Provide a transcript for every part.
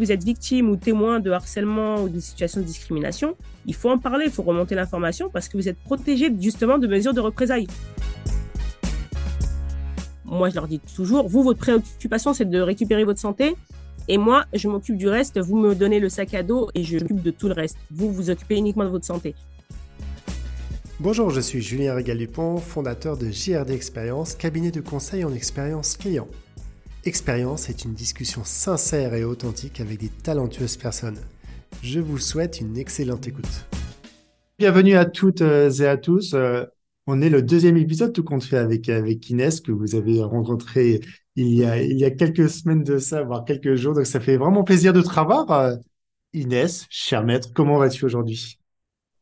vous êtes victime ou témoin de harcèlement ou de situation de discrimination, il faut en parler, il faut remonter l'information parce que vous êtes protégé justement de mesures de représailles. Moi, je leur dis toujours, vous, votre préoccupation, c'est de récupérer votre santé. Et moi, je m'occupe du reste. Vous me donnez le sac à dos et je m'occupe de tout le reste. Vous, vous occupez uniquement de votre santé. Bonjour, je suis Julien Régal-Dupont, fondateur de JRD Expérience, cabinet de conseil en expérience client. Expérience est une discussion sincère et authentique avec des talentueuses personnes. Je vous souhaite une excellente écoute. Bienvenue à toutes euh, et à tous. Euh, on est le deuxième épisode tout compte fait avec, avec Inès que vous avez rencontré il y, a, il y a quelques semaines de ça, voire quelques jours. Donc ça fait vraiment plaisir de te revoir. Euh, Inès, cher maître, comment vas-tu aujourd'hui?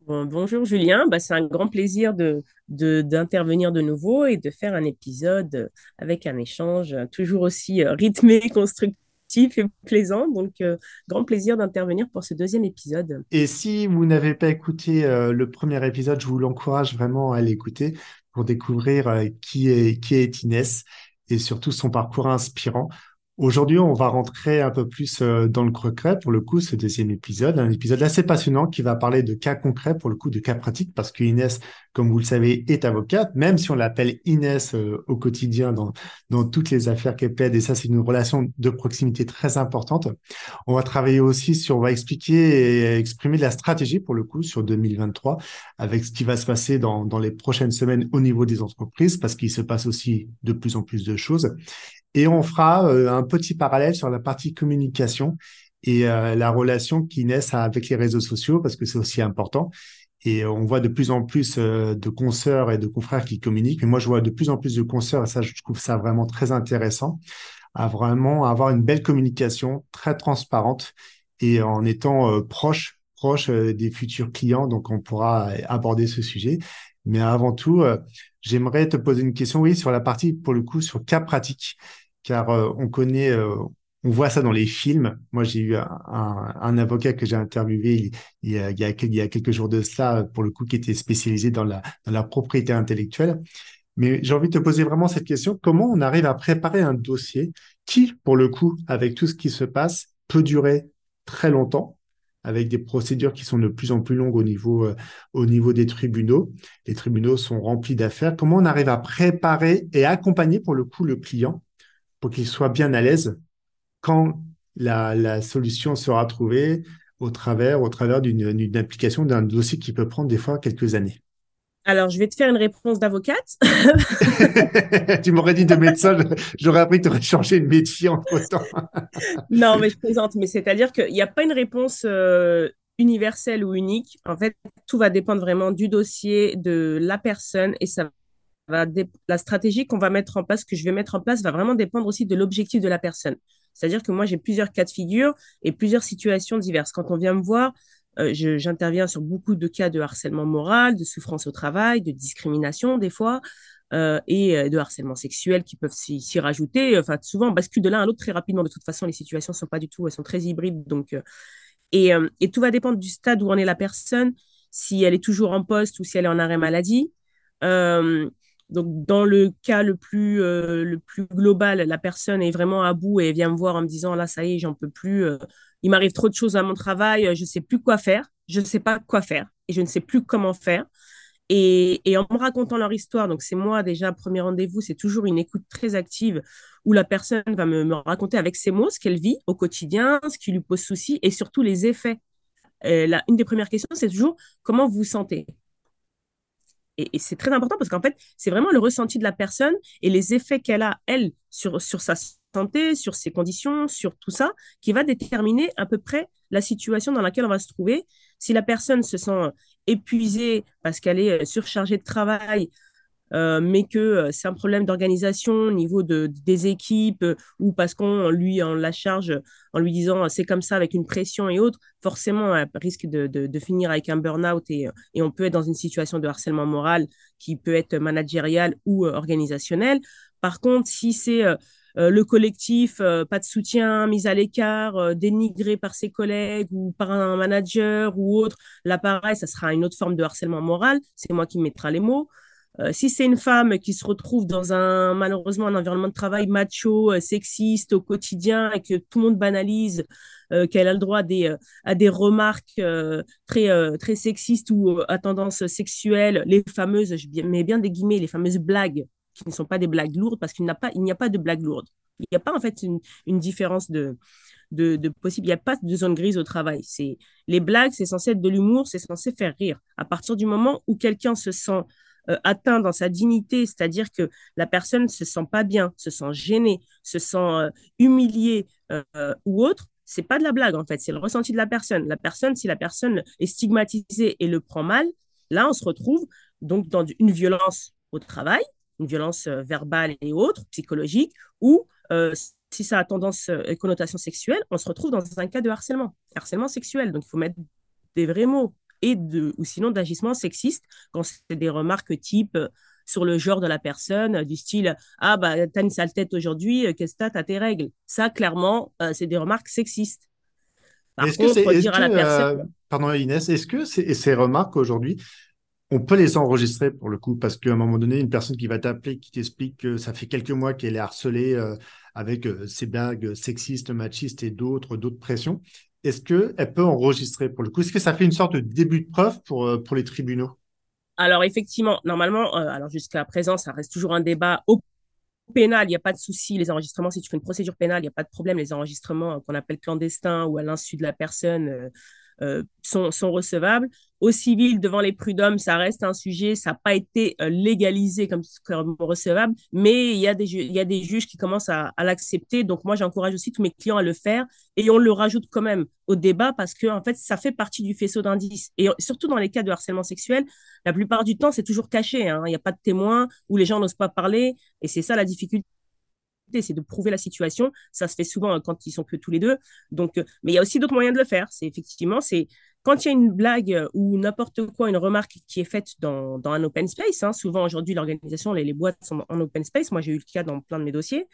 Bonjour Julien, bah, c'est un grand plaisir de, d'intervenir de, nouveau et de faire un épisode avec un échange toujours aussi euh, rythmé, constructif et plaisant. Donc, euh, grand plaisir d'intervenir pour ce deuxième épisode. Et si vous n'avez pas écouté euh, le premier épisode, je vous l'encourage vraiment à l'écouter pour découvrir qui, est, qui est Inès et surtout son parcours inspirant. Aujourd'hui, on va rentrer un peu plus euh, dans le concret pour le coup, ce deuxième épisode, un épisode assez passionnant qui va parler de cas concrets pour le coup, de cas pratiques, parce que Inès, comme vous le savez, est avocate, même si on l'appelle Inès euh, au quotidien dans, dans toutes les affaires qu'elle plaide, et ça, c'est une relation de proximité très importante. On va travailler aussi sur, on va expliquer et exprimer la stratégie pour le coup sur 2023, avec ce qui va se passer dans, dans les prochaines semaines au niveau des entreprises, parce qu'il se passe aussi de plus en plus de choses. Et on fera euh, un petit parallèle sur la partie communication et euh, la relation qui naît avec les réseaux sociaux, parce que c'est aussi important. Et on voit de plus en plus euh, de consoeurs et de confrères qui communiquent. Mais moi, je vois de plus en plus de consoeurs, et ça, je trouve ça vraiment très intéressant, à vraiment avoir une belle communication très transparente et en étant proche, proche des futurs clients. Donc, on pourra aborder ce sujet. Mais avant tout, j'aimerais te poser une question, oui, sur la partie, pour le coup, sur cas pratique car euh, on connaît, euh, on voit ça dans les films. Moi, j'ai eu un, avocat que j'ai interviewé il, y a, quelques jours de cela, pour le coup, qui était spécialisé dans la propriété intellectuelle. Mais j'ai envie de te poser vraiment cette question. Comment on arrive à préparer un dossier qui, pour le coup, avec tout ce qui se passe, peut durer très longtemps avec des procédures qui sont de plus en plus longues au niveau, euh, au niveau des tribunaux. Les tribunaux sont remplis d'affaires. Comment on arrive à préparer et accompagner pour le coup le client pour qu'il soit bien à l'aise quand la, solution sera trouvée au travers, au travers d'une application, d'un dossier qui peut prendre des fois quelques années? Alors, je vais te faire une réponse d'avocate. tu m'aurais dit de médecin, j'aurais appris que tu aurais changé de métier en temps. non, mais je plaisante. Mais c'est-à-dire qu'il n'y a pas une réponse euh, universelle ou unique. En fait, tout va dépendre vraiment du dossier, de la personne et ça la stratégie qu'on va mettre en place, que je vais mettre en place, va vraiment dépendre aussi de l'objectif de la personne. C'est-à-dire que moi, j'ai plusieurs cas de figure et plusieurs situations diverses. Quand on vient me voir, euh, j'interviens sur beaucoup de cas de harcèlement moral, de souffrance au travail, de discrimination des fois, euh, et euh, de harcèlement sexuel qui peuvent s'y rajouter. Enfin, souvent, on bascule de l'un à l'autre très rapidement. De toute façon, les situations sont pas du tout, elles sont très hybrides. Donc, et tout va dépendre du stade où en est la personne, si elle est toujours en poste ou si elle est en arrêt maladie. Euh, donc, dans le cas le plus, euh, le plus global, la personne est vraiment à bout et vient me voir en me disant là, ça y est, j'en peux plus. Euh, il m'arrive trop de choses à mon travail, euh, je ne sais plus quoi faire, je ne sais pas quoi faire et je ne sais plus comment faire. Et, en me racontant leur histoire, donc c'est moi déjà, premier rendez-vous, c'est toujours une écoute très active où la personne va me, raconter avec ses mots ce qu'elle vit au quotidien, ce qui lui pose souci et surtout les effets. là, une des premières questions, c'est toujours comment vous vous sentez? Et, c'est très important parce qu'en fait, c'est vraiment le ressenti de la personne et les effets qu'elle a, elle, sur, sur sa santé, sur ses conditions, sur tout ça, qui va déterminer à peu près la situation dans laquelle on va se trouver. Si la personne se sent épuisée parce qu'elle est surchargée de travail, euh, mais que euh, c'est un problème d'organisation au niveau de, des équipes euh, ou parce qu'on lui en la charge en lui disant c'est comme ça avec une pression et autres, forcément elle risque de, finir avec un burn-out et, on peut être dans une situation de harcèlement moral qui peut être managérial ou organisationnel. Par contre, si c'est le collectif, pas de soutien, mise à l'écart, dénigré par ses collègues ou par un manager ou autre, là pareil, ça sera une autre forme de harcèlement moral. C'est moi qui mettrai les mots. Euh, si c'est une femme qui se retrouve dans un, malheureusement, un environnement de travail macho, euh, sexiste au quotidien et que tout le monde banalise, euh, qu'elle a le droit à des, à des remarques très, très sexistes ou à tendance sexuelle, les fameuses, je bien des guillemets, les fameuses blagues qui ne sont pas des blagues lourdes parce qu'il n'y a, pas, a pas de blagues lourdes. Il n'y a pas en fait une, une différence de, de, de, possible. Il n'y a pas de zone grise au travail. Les blagues, c'est censé être de l'humour, c'est censé faire rire. À partir du moment où quelqu'un se sent euh, atteint dans sa dignité, c'est-à-dire que la personne ne se sent pas bien, se sent gênée, se sent euh, humiliée euh, ou autre, c'est pas de la blague en fait, c'est le ressenti de la personne. La personne, si la personne est stigmatisée et le prend mal, là on se retrouve donc dans une violence au travail, une violence verbale et autre, psychologique, ou si ça a tendance et connotation sexuelle, on se retrouve dans un cas de harcèlement, harcèlement sexuel. Donc il faut mettre des vrais mots et de, ou sinon d'agissement sexiste quand c'est des remarques type euh, sur le genre de la personne, du style Ah, bah, t'as une sale tête aujourd'hui, euh, qu'est-ce que t'as, t'as tes règles. Ça, clairement, euh, c'est des remarques sexistes. Par est-ce contre, que dire à la personne. pardon, Inès, est-ce que ces remarques aujourd'hui, on peut les enregistrer pour le coup, parce qu'à un moment donné, une personne qui va t'appeler, qui t'explique que ça fait quelques mois qu'elle est harcelée avec ses blagues sexistes, machistes et d'autres, d'autres pressions est-ce qu'elle peut enregistrer pour le coup? Est-ce que ça fait une sorte de début de preuve pour, euh, les tribunaux? Alors, effectivement, normalement, euh, alors jusqu'à présent, ça reste toujours un débat au pénal, il n'y a pas de souci. Les enregistrements, si tu fais une procédure pénale, il n'y a pas de problème. Les enregistrements euh, qu'on appelle clandestins ou à l'insu de la personne, sont, sont, recevables. Au civil, devant les prud'hommes, ça reste un sujet, ça n'a pas été euh, légalisé comme, recevable, mais il y, a des y a des juges qui commencent à, l'accepter. Donc moi, j'encourage aussi tous mes clients à le faire et on le rajoute quand même au débat parce que en fait, ça fait partie du faisceau d'indices. Et surtout dans les cas de harcèlement sexuel, la plupart du temps, c'est toujours caché. Hein. Il n'y a pas de témoins où les gens n'osent pas parler et c'est ça la difficulté c'est de prouver la situation. Ça se fait souvent euh, quand ils sont que tous les deux. Donc, euh, mais il y a aussi d'autres moyens de le faire. C'est effectivement, c'est quand il y a une blague euh, ou n'importe quoi, une remarque qui est faite dans, dans un open space. Hein, souvent aujourd'hui, l'organisation, les, les, boîtes sont en open space. Moi, j'ai eu le cas dans plein de mes dossiers.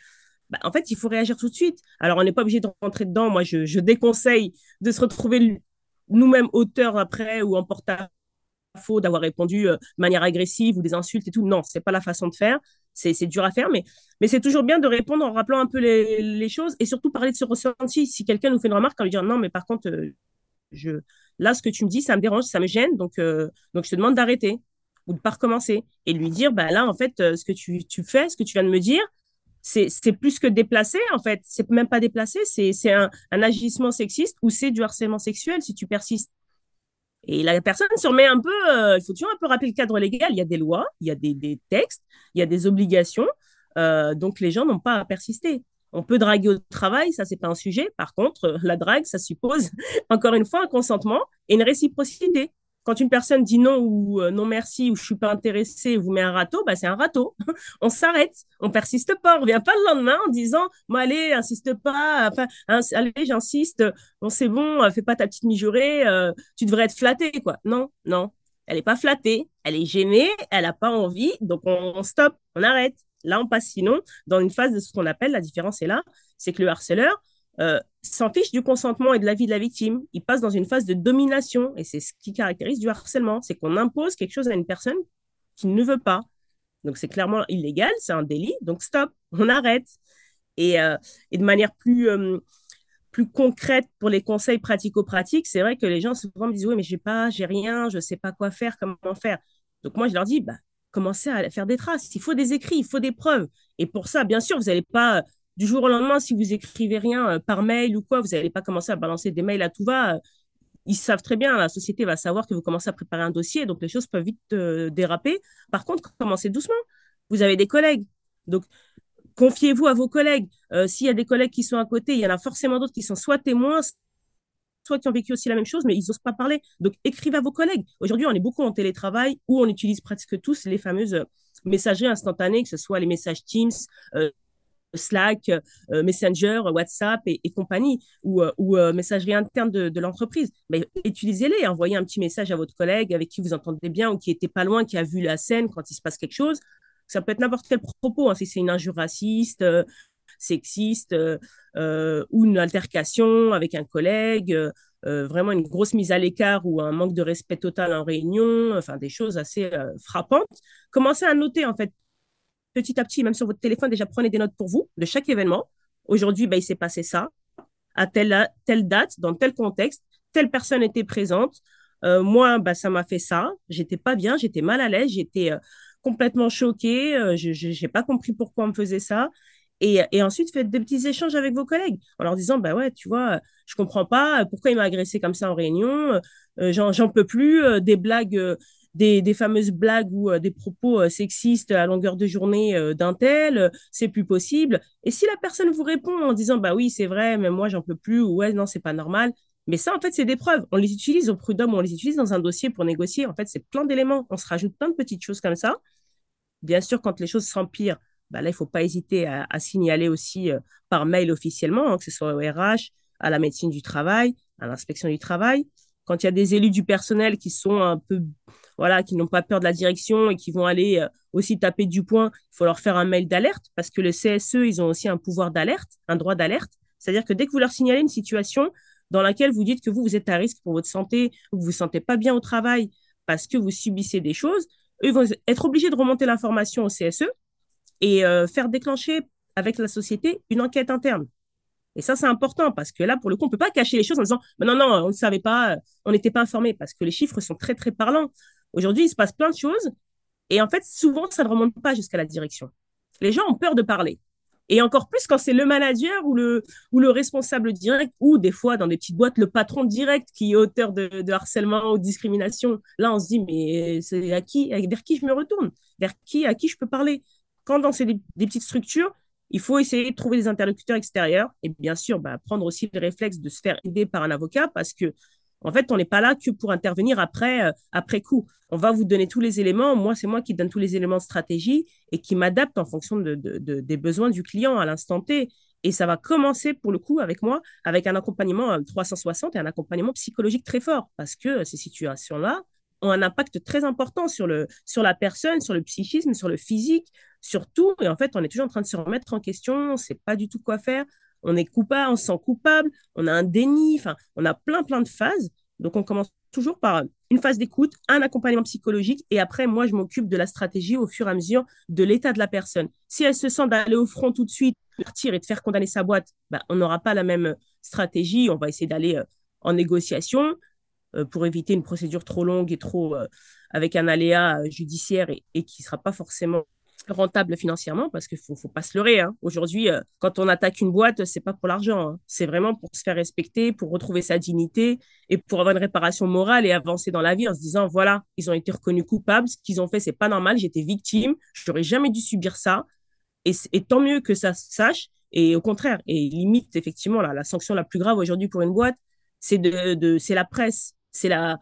Bah, en fait, il faut réagir tout de suite. Alors, on n'est pas obligé de rentrer dedans. Moi, je, je déconseille de se retrouver nous-mêmes auteurs après ou en faux d'avoir répondu de manière agressive ou des insultes et tout. Non, c'est pas la façon de faire c'est dur à faire, mais, c'est toujours bien de répondre en rappelant un peu les, choses et surtout parler de ce ressenti. Si quelqu'un nous fait une remarque, en lui dire non, mais par contre, euh, là, ce que tu me dis, ça me dérange, ça me gêne, donc, euh, je te demande d'arrêter ou de pas recommencer et lui dire, bah là, en fait, euh, ce que tu, fais, ce que tu viens de me dire, c'est plus que déplacé, en fait. C'est même pas déplacé, c'est un agissement sexiste ou c'est du harcèlement sexuel si tu persistes. Et la personne se remet un peu, euh, il faut toujours un peu rappeler le cadre légal. Il y a des lois, il y a des, des textes, il y a des obligations. Euh, donc les gens n'ont pas à persister. On peut draguer au travail, ça c'est pas un sujet. Par contre, la drague, ça suppose encore une fois un consentement et une réciprocité. Quand une personne dit non ou euh, non merci ou je suis pas intéressé, vous met un râteau, bah c'est un râteau. on s'arrête, on persiste pas, on revient pas le lendemain en disant allez, insiste pas, allez, j'insiste, c'est bon, euh, fais pas ta petite mijaurée, euh, tu devrais être flatté quoi. Non, non, elle est pas flattée, elle est gênée, elle a pas envie, donc on, on stoppe, on arrête. Là, on passe sinon dans une phase de ce qu'on appelle, la différence est là, c'est que le harceleur, euh, s'en fiche du consentement et de la vie de la victime. Il passe dans une phase de domination et c'est ce qui caractérise du harcèlement. C'est qu'on impose quelque chose à une personne qui ne veut pas. Donc c'est clairement illégal, c'est un délit. Donc stop, on arrête. Et, euh, de manière plus, euh, plus concrète pour les conseils pratico-pratiques, c'est vrai que les gens souvent me disent oui mais j'ai pas, j'ai rien, je sais pas quoi faire, comment faire. Donc moi je leur dis bah commencez à faire des traces. Il faut des écrits, il faut des preuves. Et pour ça, bien sûr, vous n'allez pas du jour au lendemain, si vous écrivez rien euh, par mail ou quoi, vous n'allez pas commencer à balancer des mails à tout va. Euh, ils savent très bien, la société va savoir que vous commencez à préparer un dossier, donc les choses peuvent vite euh, déraper. Par contre, commencez doucement. Vous avez des collègues. Donc, confiez-vous à vos collègues. S'il y a des collègues qui sont à côté, il y en a forcément d'autres qui sont soit témoins, soit qui ont vécu aussi la même chose, mais ils n'osent pas parler. Donc, écrivez à vos collègues. Aujourd'hui, on est beaucoup en télétravail où on utilise presque tous les fameuses messageries instantanées, que ce soit les messages Teams, Slack, euh, Messenger, WhatsApp et, compagnie, ou, euh, euh, messagerie interne de, l'entreprise. Mais utilisez-les, envoyez un petit message à votre collègue avec qui vous entendez bien ou qui était pas loin, qui a vu la scène quand il se passe quelque chose. Ça peut être n'importe quel propos, hein, si c'est une injure raciste, sexiste ou une altercation avec un collègue. vraiment une grosse mise à l'écart ou un manque de respect total en réunion, enfin des choses assez frappantes. Commencez à noter en fait petit à petit, même sur votre téléphone, déjà prenez des notes pour vous de chaque événement. Aujourd'hui, bah, il s'est passé ça à telle, telle date, dans tel contexte, telle personne était présente. Euh, moi, bah, ça m'a fait ça. J'étais pas bien, j'étais mal à l'aise, j'étais euh, complètement choquée. Euh, je n'ai pas compris pourquoi on me faisait ça. Et, et, ensuite, faites des petits échanges avec vos collègues en leur disant, bah ouais, tu vois, je comprends pas pourquoi il m'a agressé comme ça en réunion. J'en peux plus. des blagues des, fameuses blagues ou euh, des propos euh, sexistes à longueur de journée euh, d'un tel, c'est plus possible. Et si la personne vous répond en disant bah oui, c'est vrai, mais moi j'en peux plus, ou ouais, non, c'est pas normal. Mais ça, en fait, c'est des preuves. On les utilise au prud'homme, on les utilise dans un dossier pour négocier. En fait, c'est plein d'éléments. On se rajoute plein de petites choses comme ça. Bien sûr, quand les choses s'empirent, bah là, il ne faut pas hésiter à, signaler aussi par mail officiellement, hein, que ce soit au RH, à la médecine du travail, à l'inspection du travail. Quand il y a des élus du personnel qui sont un peu voilà, qui n'ont pas peur de la direction et qui vont aller euh, aussi taper du poing, il faut leur faire un mail d'alerte parce que le CSE, ils ont aussi un pouvoir d'alerte, un droit d'alerte. C'est-à-dire que dès que vous leur signalez une situation dans laquelle vous dites que vous, vous êtes à risque pour votre santé, ou que vous vous sentez pas bien au travail parce que vous subissez des choses, eux vont être obligés de remonter l'information au CSE et euh, faire déclencher avec la société une enquête interne. Et ça, c'est important parce que là, pour le coup, on ne peut pas cacher les choses en disant non, non, on ne savait pas, on n'était pas informé parce que les chiffres sont très, très parlants. Aujourd'hui, il se passe plein de choses et en fait, souvent, ça ne remonte pas jusqu'à la direction. Les gens ont peur de parler. Et encore plus quand c'est le manager ou le, ou le responsable direct, ou des fois dans des petites boîtes, le patron direct qui est auteur de, harcèlement ou de discrimination. Là, on se dit, mais c'est à qui, vers qui je me retourne? Vers qui, à qui je peux parler? Quand dans ces, des, petites structures, il faut essayer de trouver des interlocuteurs extérieurs et bien sûr, bah, prendre aussi le réflexe de se faire aider par un avocat parce que en fait, on n'est pas là que pour intervenir après, euh, après coup. On va vous donner tous les éléments. Moi, c'est moi qui donne tous les éléments de stratégie et qui m'adapte en fonction de, des besoins du client à l'instant T. Et ça va commencer pour le coup avec moi, avec un accompagnement 360 et un accompagnement psychologique très fort, parce que ces situations-là ont un impact très important sur, le, sur la personne, sur le psychisme, sur le physique, sur tout. Et en fait, on est toujours en train de se remettre en question, on ne sait pas du tout quoi faire on est coupable, on se sent coupable, on a un déni, enfin, on a plein, plein de phases. Donc, on commence toujours par une phase d'écoute, un accompagnement psychologique, et après, moi, je m'occupe de la stratégie au fur et à mesure de l'état de la personne. Si elle se sent d'aller au front tout de suite, partir et de faire condamner sa boîte, bah, on n'aura pas la même stratégie. On va essayer d'aller euh, en négociation euh, pour éviter une procédure trop longue et trop euh, avec un aléa judiciaire et qui ne sera pas forcément rentable financièrement parce qu'il faut, faut pas se leurrer. Hein. Aujourd'hui, euh, quand on attaque une boîte, c'est pas pour l'argent. Hein. C'est vraiment pour se faire respecter, pour retrouver sa dignité et pour avoir une réparation morale et avancer dans la vie en se disant voilà, ils ont été reconnus coupables, ce qu'ils ont fait, c'est pas normal, j'étais victime, je n'aurais jamais dû subir ça. Et, tant mieux que ça se sache. Et au contraire, et limite, effectivement, la, sanction la plus grave aujourd'hui pour une boîte, c'est de c'est la presse, c'est la,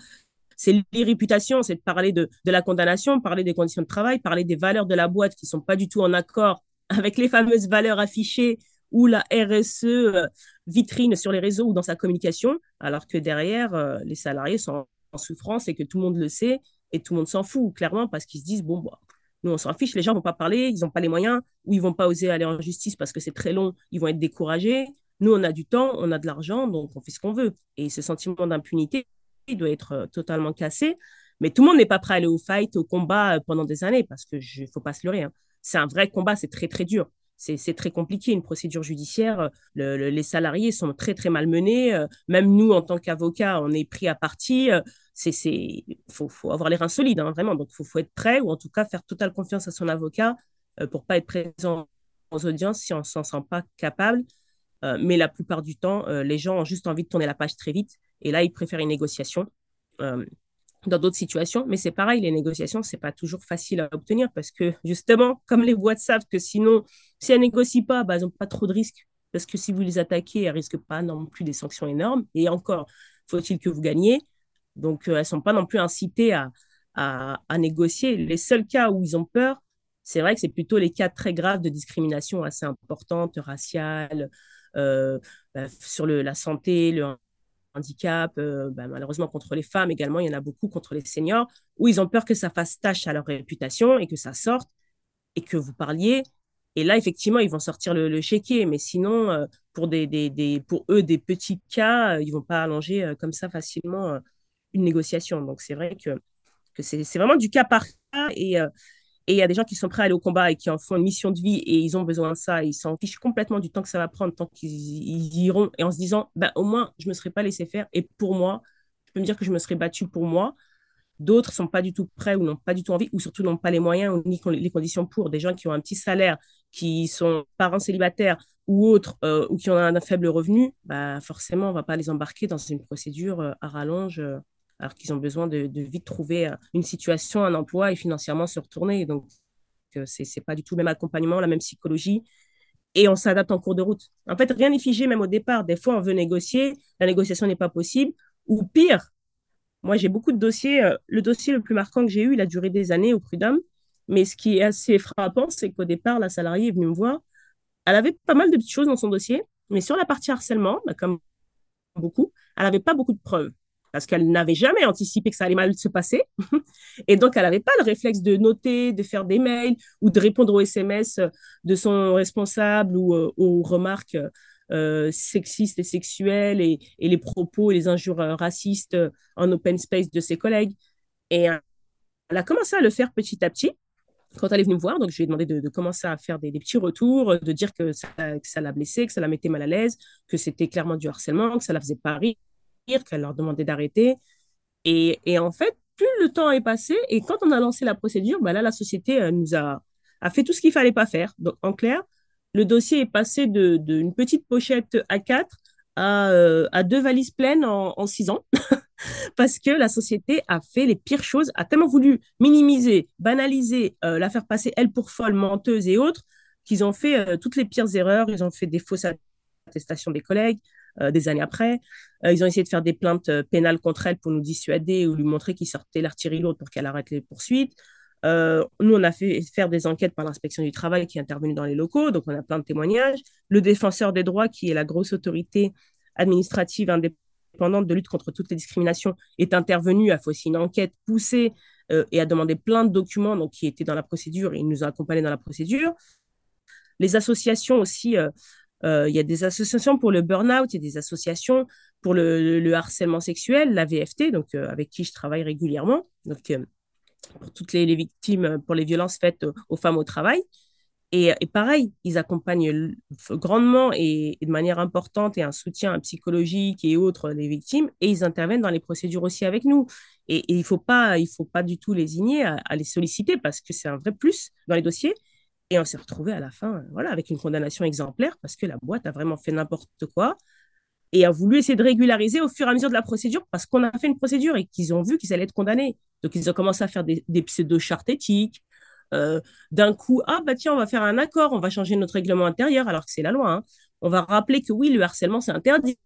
c'est l'irréputation, c'est de parler de, la condamnation, parler des conditions de travail, parler des valeurs de la boîte qui sont pas du tout en accord avec les fameuses valeurs affichées ou la RSE euh, vitrine sur les réseaux ou dans sa communication, alors que derrière, euh, les salariés sont en souffrance et que tout le monde le sait et tout le monde s'en fout, clairement, parce qu'ils se disent, bon, bah, nous, on s'en fiche, les gens vont pas parler, ils n'ont pas les moyens, ou ils vont pas oser aller en justice parce que c'est très long, ils vont être découragés. Nous, on a du temps, on a de l'argent, donc on fait ce qu'on veut. Et ce sentiment d'impunité, il doit être euh, totalement cassé. Mais tout le monde n'est pas prêt à aller au fight, au combat euh, pendant des années, parce que ne faut pas se leurrer. Hein. C'est un vrai combat, c'est très très dur. C'est très compliqué, une procédure judiciaire. les salariés sont très très mal menés. Euh, même nous, en tant qu'avocats, on est pris à partie. Il faut, avoir les reins solides, hein, vraiment. Donc, il faut, faut, être prêt, ou en tout cas faire totale confiance à son avocat pour pas être présent aux audiences si on ne s'en sent pas capable. mais la plupart du temps, les gens ont juste envie de tourner la page très vite et là, ils préfèrent une négociation euh, dans d'autres situations. Mais c'est pareil, les négociations, c'est pas toujours facile à obtenir parce que justement, comme les boîtes savent que sinon, si elles négocient pas, bah, elles n'ont pas trop de risques. Parce que si vous les attaquez, elles risquent pas non plus des sanctions énormes. Et encore, faut-il que vous gagniez. Donc, elles euh, elles sont pas non plus incitées à, à, négocier. Les seuls cas où ils ont peur, c'est vrai que c'est plutôt les cas très graves de discrimination assez importante, raciale, euh, bah, sur le, la santé, le handicap, euh, bah, malheureusement contre les femmes également, il y en a beaucoup contre les seniors, où ils ont peur que ça fasse tâche à leur réputation et que ça sorte et que vous parliez Et là, effectivement, ils vont sortir le, chéquier. Mais sinon, euh, pour, des, pour eux, des petits cas, ils vont pas allonger comme ça facilement une négociation. Donc, c'est vrai que, que c'est vraiment du cas par cas. Et il y a des gens qui sont prêts à aller au combat et qui en font une mission de vie et ils ont besoin de ça. ils s'en fichent complètement du temps que ça va prendre, tant qu'ils iront. Et en se disant, bah, au moins, je ne me serais pas laissé faire. Et pour moi, je peux me dire que je me serais battu pour moi. D'autres ne sont pas du tout prêts ou n'ont pas du tout envie ou surtout n'ont pas les moyens ou ni les conditions pour. Des gens qui ont un petit salaire, qui sont parents célibataires ou autres, euh, ou qui ont un, faible revenu, bah, forcément, on ne va pas les embarquer dans une procédure euh, à rallonge. Euh, alors qu'ils ont besoin de, vite trouver euh, une situation, un emploi et financièrement se retourner. Donc, euh, ce n'est pas du tout le même accompagnement, la même psychologie. Et on s'adapte en cours de route. En fait, rien n'est figé même au départ. Des fois, on veut négocier, la négociation n'est pas possible. Ou pire, moi, j'ai beaucoup de dossiers. Euh, le dossier le plus marquant que j'ai eu, il a duré des années au prud'homme. Mais ce qui est assez frappant, c'est qu'au départ, la salariée est venue me voir. Elle avait pas mal de petites choses dans son dossier, mais sur la partie harcèlement, bah, comme beaucoup, elle n'avait pas beaucoup de preuves parce qu'elle n'avait jamais anticipé que ça allait mal se passer. Et donc, elle n'avait pas le réflexe de noter, de faire des mails ou de répondre aux SMS de son responsable ou euh, aux remarques euh, sexistes et sexuelles et, les propos et les injures euh, racistes en open space de ses collègues. Et elle a commencé à le faire petit à petit quand elle est venue me voir, donc je lui ai demandé de, commencer à faire des, petits retours, de dire que ça, l'a blessée, que ça la mettait mal à l'aise, que c'était clairement du harcèlement, que ça la faisait pas rire, qu'elle leur demandait d'arrêter. Et, en fait, plus le temps est passé, et quand on a lancé la procédure, bah là, la société euh, nous a, a fait tout ce qu'il fallait pas faire. Donc, en clair, le dossier est passé d'une de, petite pochette A4 à, euh, à deux valises pleines en, six ans. parce que la société a fait les pires choses, a tellement voulu minimiser, banaliser, euh, la faire passer elle pour folle, menteuse et autres, qu'ils ont fait toutes les pires erreurs. Ils ont fait des fausses attestations des collègues, euh, des années après. Euh, ils ont essayé de faire des plaintes euh, pénales contre elle pour nous dissuader ou lui montrer qu'il sortait l'artillerie lourde pour qu'elle arrête les poursuites. nous, on a fait faire des enquêtes par l'inspection du travail qui est intervenue dans les locaux, donc on a plein de témoignages. Le défenseur des droits, qui est la grosse autorité administrative indépendante de lutte contre toutes les discriminations, est intervenu, a fait aussi une enquête poussée et a demandé plein de documents donc, qui étaient dans la procédure et il nous a accompagnés dans la procédure. Les associations aussi euh, il y a des associations pour le burn-out, il y a des associations pour le, harcèlement sexuel, la VFT, donc euh, avec qui je travaille régulièrement, donc euh, pour toutes les, victimes pour les violences faites aux, femmes au travail. Et, pareil, ils accompagnent grandement et, de manière importante et un soutien psychologique et autres les victimes, et ils interviennent dans les procédures aussi avec nous. Et, il ne faut, pas, faut pas du tout les igner à les solliciter parce que c'est un vrai plus dans les dossiers. Et on s'est retrouvé à la fin, voilà, avec une condamnation exemplaire parce que la boîte a vraiment fait n'importe quoi et a voulu essayer de régulariser au fur et à mesure de la procédure parce qu'on a fait une procédure et qu'ils ont vu qu'ils allaient être condamnés. Donc, ils ont commencé à faire des, pseudo-chartes éthiques. Euh, d'un coup, ah bah tiens, on va faire un accord, on va changer notre règlement intérieur alors que c'est la loi. Hein. On va rappeler que oui, le harcèlement, c'est interdit.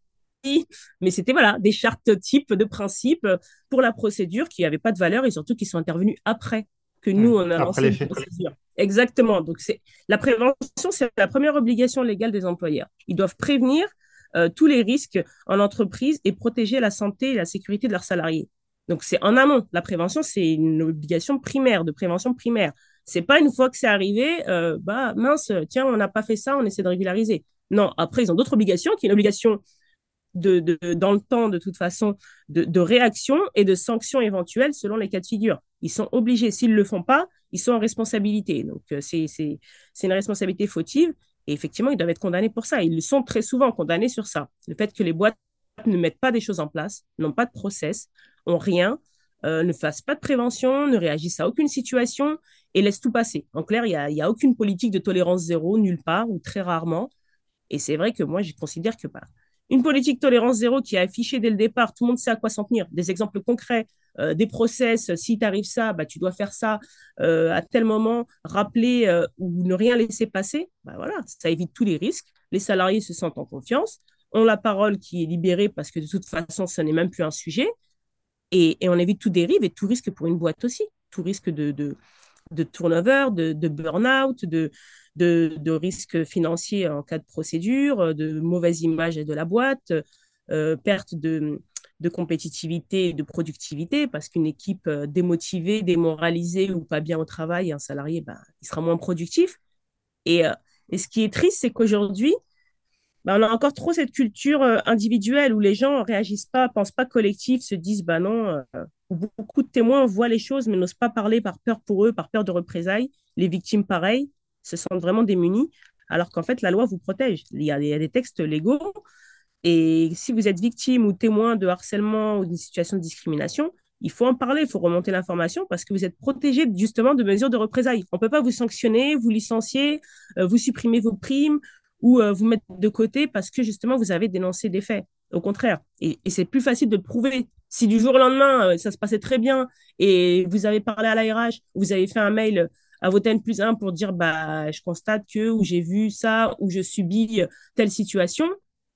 Mais c'était voilà des chartes types de principes pour la procédure qui n'avaient pas de valeur et surtout qui sont intervenus après que nous, on a lancé une procédure. Exactement. Donc, la prévention, c'est la première obligation légale des employeurs. Ils doivent prévenir euh, tous les risques en entreprise et protéger la santé et la sécurité de leurs salariés. Donc, c'est en amont. La prévention, c'est une obligation primaire, de prévention primaire. C'est pas une fois que c'est arrivé, euh, bah mince, tiens, on n'a pas fait ça, on essaie de régulariser. Non, après, ils ont d'autres obligations, qui est une obligation de, de, dans le temps, de toute façon, de, de réaction et de sanctions éventuelles selon les cas de figure. Ils sont obligés. S'ils ne le font pas, ils sont en responsabilité. Donc, euh, c'est une responsabilité fautive. Et effectivement, ils doivent être condamnés pour ça. Ils sont très souvent condamnés sur ça. Le fait que les boîtes ne mettent pas des choses en place, n'ont pas de process, ont rien, euh, ne fassent pas de prévention, ne réagissent à aucune situation et laissent tout passer. En clair, il n'y a, a aucune politique de tolérance zéro, nulle part ou très rarement. Et c'est vrai que moi, je considère que bah, une politique tolérance zéro qui est affichée dès le départ, tout le monde sait à quoi s'en tenir. Des exemples concrets, euh, des process, si t'arrive ça, bah, tu dois faire ça euh, à tel moment, rappeler euh, ou ne rien laisser passer. Bah, voilà, ça évite tous les risques. Les salariés se sentent en confiance, ont la parole qui est libérée parce que de toute façon, ce n'est même plus un sujet. Et, on évite tout dérive et tout risque pour une boîte aussi. Tout risque de turnover, de, de burn-out, de, de, risques financiers en cas de procédure, de mauvaise image de la boîte, euh, perte de, compétitivité et de productivité, parce qu'une équipe euh, démotivée, démoralisée ou pas bien au travail, un salarié, bah, il sera moins productif. Et, ce qui est triste, c'est qu'aujourd'hui, bah, on a encore trop cette culture individuelle où les gens réagissent pas, pensent pas collectif, se disent bah non. beaucoup de témoins voient les choses mais n'osent pas parler par peur pour eux, par peur de représailles. Les victimes, pareil, se sentent vraiment démunies, alors qu'en fait la loi vous protège. Il y a, des textes légaux et si vous êtes victime ou témoin de harcèlement ou d'une situation de discrimination, il faut en parler, il faut remonter l'information parce que vous êtes protégé justement de mesures de représailles. On ne peut pas vous sanctionner, vous licencier, euh, vous supprimer vos primes ou euh, vous mettre de côté parce que justement vous avez dénoncé des faits. Au contraire. Et, c'est plus facile de prouver. Si du jour au lendemain, euh, ça se passait très bien et vous avez parlé à l'ARH, vous avez fait un mail à votre N plus 1 pour dire bah, je constate que, ou j'ai vu ça, ou je subis telle situation.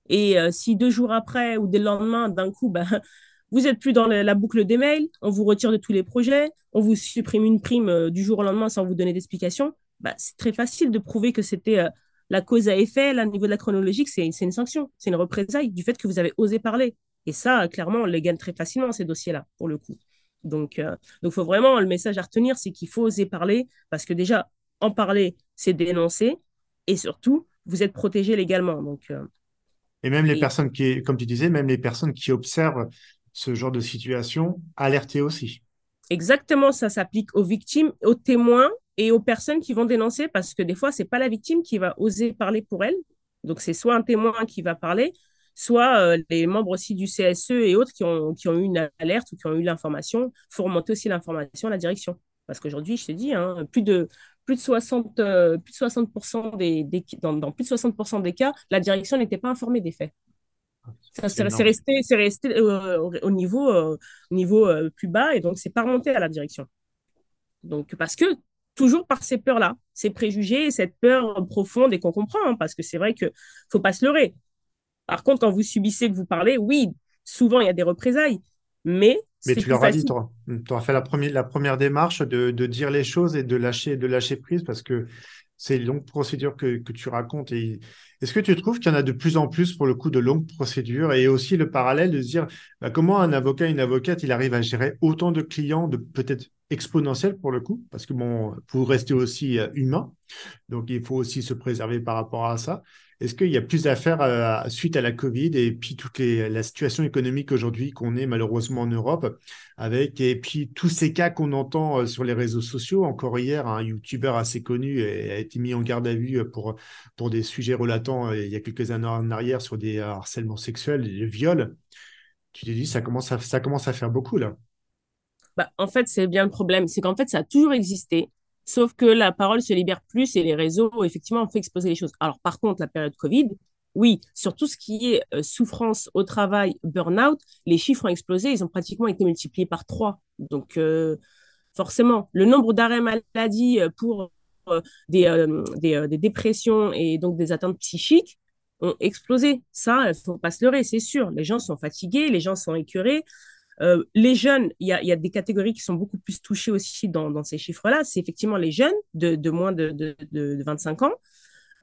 Et si deux jours après ou dès le lendemain, d'un coup, bah, vous n'êtes plus dans la, boucle des mails, on vous retire de tous les projets, on vous supprime une prime euh, du jour au lendemain sans vous donner d'explication, bah, c'est très facile de prouver que c'était euh, la cause à effet. Là, au niveau de la chronologique, c'est une sanction, c'est une représaille du fait que vous avez osé parler. Et ça, clairement, on les gagne très facilement, ces dossiers-là, pour le coup. Donc, il euh, faut vraiment, le message à retenir, c'est qu'il faut oser parler, parce que déjà, en parler, c'est dénoncer, et surtout, vous êtes protégé légalement. Donc, et même les personnes qui, comme tu disais, même les personnes qui observent ce genre de situation, alerter aussi. Exactement, ça s'applique aux victimes, aux témoins et aux personnes qui vont dénoncer parce que des fois, c'est pas la victime qui va oser parler pour elle. Donc, c'est soit un témoin qui va parler, soit euh, les membres aussi du CSE et autres qui ont, qui ont eu une alerte ou qui ont eu l'information, il faut remonter aussi l'information à la direction. Parce qu'aujourd'hui, je te dis, hein, plus, de, plus, de 60, euh, plus de 60% des, dans, dans, plus de 60% des cas, la direction n'était pas informée des faits. C'est resté, resté euh, au niveau, euh, au niveau euh, plus bas et donc c'est pas remonté à la direction. Donc parce que toujours par ces peurs-là, ces préjugés, cette peur profonde et qu'on comprend, hein, parce que c'est vrai que faut pas se leurrer. Par contre, quand vous subissez que vous parlez, oui, souvent il y a des représailles, mais mais tu leur as dit, tu auras, fait la première, la première démarche de, de, dire les choses et de lâcher, de lâcher prise parce que c'est une longue procédure que, que tu racontes. Et est-ce que tu trouves qu'il y en a de plus en plus pour le coup de longues procédures et aussi le parallèle de se dire bah, comment un avocat, une avocate, il arrive à gérer autant de clients, de peut-être exponentiels pour le coup, parce que bon, vous restez aussi euh, humain, donc il faut aussi se préserver par rapport à ça. Est-ce qu'il y a plus à faire euh, suite à la Covid et puis toute la situation économique aujourd'hui qu'on est malheureusement en Europe avec et puis tous ces cas qu'on entend euh, sur les réseaux sociaux? Encore hier, un YouTuber assez connu a été mis en garde à vue pour, pour des sujets relatant euh, il y a quelques années en arrière sur des harcèlements sexuels, des viols. Tu te dis, ça commence à, ça commence à faire beaucoup là. Bah, en fait, c'est bien le problème. C'est qu'en fait, ça a toujours existé. Sauf que la parole se libère plus et les réseaux, effectivement, ont fait exploser les choses. Alors, par contre, la période Covid, oui, sur tout ce qui est euh, souffrance au travail, burn-out, les chiffres ont explosé, ils ont pratiquement été multipliés par trois. Donc, euh, forcément, le nombre d'arrêts maladie euh, pour des, des, des, dépressions et donc des atteintes psychiques ont explosé. Ça, il ne faut pas se leurrer, c'est sûr. Les gens sont fatigués, les gens sont écœurés. Euh, les jeunes, il y a, des catégories qui sont beaucoup plus touchées aussi dans, ces chiffres-là. C'est effectivement les jeunes de, moins de, 25 ans.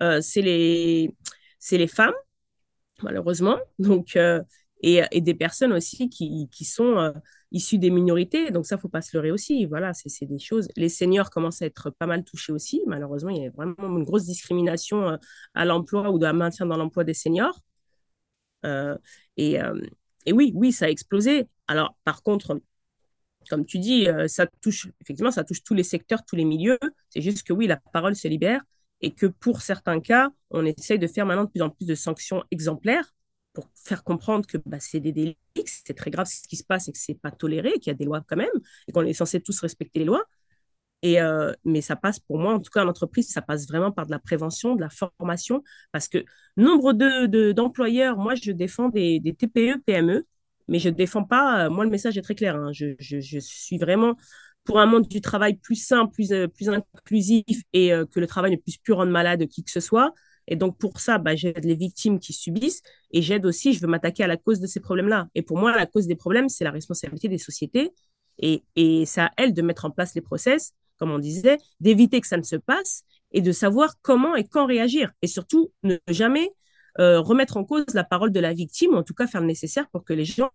Euh, c'est les, femmes, malheureusement. Donc, euh, et, des personnes aussi qui, sont issues des minorités. Donc, ça, ne faut pas se leurrer aussi. Voilà, c'est des choses. Les seniors commencent à être pas mal touchés aussi. Malheureusement, il y a vraiment une grosse discrimination à l'emploi ou à maintien dans l'emploi des seniors. et, et oui, oui, ça a explosé. Alors, par contre, comme tu dis, euh, ça touche, effectivement, ça touche tous les secteurs, tous les milieux. C'est juste que oui, la parole se libère et que pour certains cas, on essaye de faire maintenant de plus en plus de sanctions exemplaires pour faire comprendre que bah, c'est des délits, c'est très grave ce qui se passe et que c'est pas toléré, qu'il y a des lois quand même et qu'on est censé tous respecter les lois. Euh, mais ça passe pour moi, en tout cas en entreprise, ça passe vraiment par de la prévention, de la formation, parce que nombre d'employeurs, de, moi je défends des, TPE, PME, mais je ne défends pas, euh, moi le message est très clair, hein. je, je, suis vraiment pour un monde du travail plus sain, plus, euh, plus inclusif et que le travail ne puisse plus rendre malade qui que ce soit. Et donc pour ça, bah, j'aide les victimes qui subissent et j'aide aussi, je veux m'attaquer à la cause de ces problèmes-là. Et pour moi, la cause des problèmes, c'est la responsabilité des sociétés et, et c'est à elles de mettre en place les process comme on disait, d'éviter que ça ne se passe et de savoir comment et quand réagir. Et surtout, ne jamais euh, remettre en cause la parole de la victime, ou en tout cas faire le nécessaire pour que les gens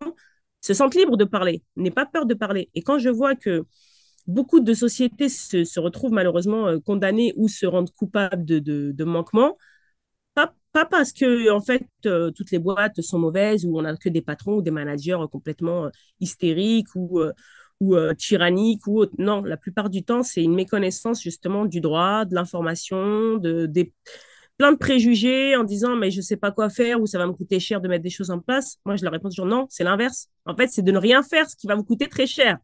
se sentent libres de parler, n'aient pas peur de parler. Et quand je vois que beaucoup de sociétés se, retrouvent malheureusement condamnées ou se rendent coupables de, manquements pas parce que en fait euh, toutes les boîtes sont mauvaises ou on a que des patrons ou des managers complètement euh, hystériques ou euh, ou tyranniques ou autre. non la plupart du temps c'est une méconnaissance justement du droit de l'information de des plein de préjugés en disant mais je sais pas quoi faire ou ça va me coûter cher de mettre des choses en place moi je leur réponds toujours non c'est l'inverse en fait c'est de ne rien faire ce qui va vous coûter très cher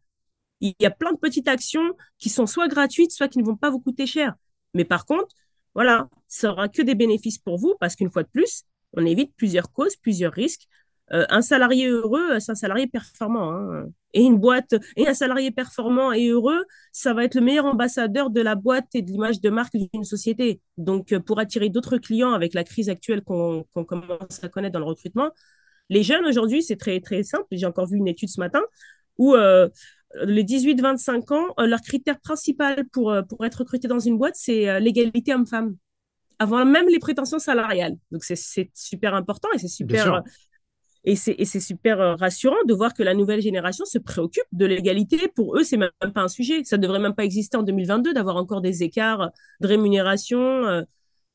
il y a plein de petites actions qui sont soit gratuites soit qui ne vont pas vous coûter cher mais par contre voilà, ça aura que des bénéfices pour vous parce qu'une fois de plus, on évite plusieurs causes, plusieurs risques. Euh, un salarié heureux, c'est un salarié performant. Hein. Et une boîte, et un salarié performant et heureux, ça va être le meilleur ambassadeur de la boîte et de l'image de marque d'une société. Donc, euh, pour attirer d'autres clients avec la crise actuelle qu'on commence à connaître dans le recrutement, les jeunes aujourd'hui, c'est très, très simple. J'ai encore vu une étude ce matin où euh, les 18-25 ans, euh, leur critère principal pour, euh, pour être recruté dans une boîte, c'est euh, l'égalité homme-femme, avant même les prétentions salariales. Donc, c'est super important et c'est super. Et c'est super rassurant de voir que la nouvelle génération se préoccupe de l'égalité. Pour eux, c'est même pas un sujet. Ça devrait même pas exister en 2022 d'avoir encore des écarts de rémunération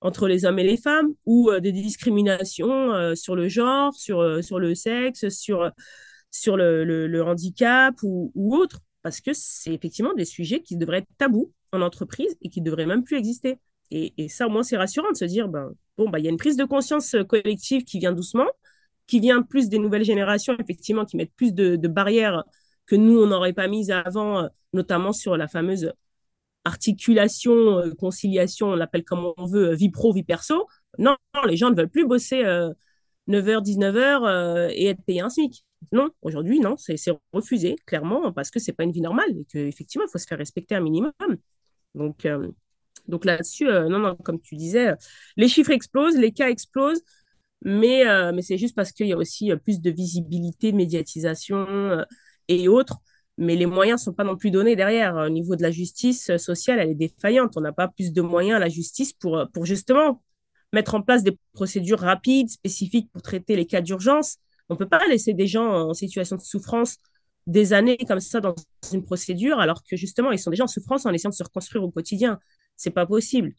entre les hommes et les femmes ou des discriminations sur le genre, sur, le sexe, sur le, handicap ou, autre, parce que c'est effectivement des sujets qui devraient être tabous en entreprise et qui devraient même plus exister. Et, ça, au moins, c'est rassurant de se dire, ben, bon, ben, il y a une prise de conscience collective qui vient doucement, qui vient plus des nouvelles générations, effectivement, qui mettent plus de, barrières que nous, on n'aurait pas mises avant, notamment sur la fameuse articulation, euh, conciliation, on l'appelle comme on veut, vie pro, vie perso. Non, les gens ne veulent plus bosser 9h, 19h et être payé un SMIC. Non, aujourd'hui, non, c'est refusé, clairement, parce que c'est pas une vie normale et qu'effectivement, il faut se faire respecter un minimum. Donc, euh, donc là-dessus, euh, non, non, comme tu disais, les chiffres explosent, les cas explosent, mais, euh, mais c'est juste parce qu'il y a aussi plus de visibilité, médiatisation et autres. Mais les moyens ne sont pas non plus donnés derrière. Au niveau de la justice sociale, elle est défaillante. On n'a pas plus de moyens à la justice pour, pour justement mettre en place des procédures rapides, spécifiques pour traiter les cas d'urgence. On ne peut pas laisser des gens en situation de souffrance des années comme ça dans une procédure, alors que justement, ils sont déjà en souffrance en essayant de se reconstruire au quotidien. C'est pas possible.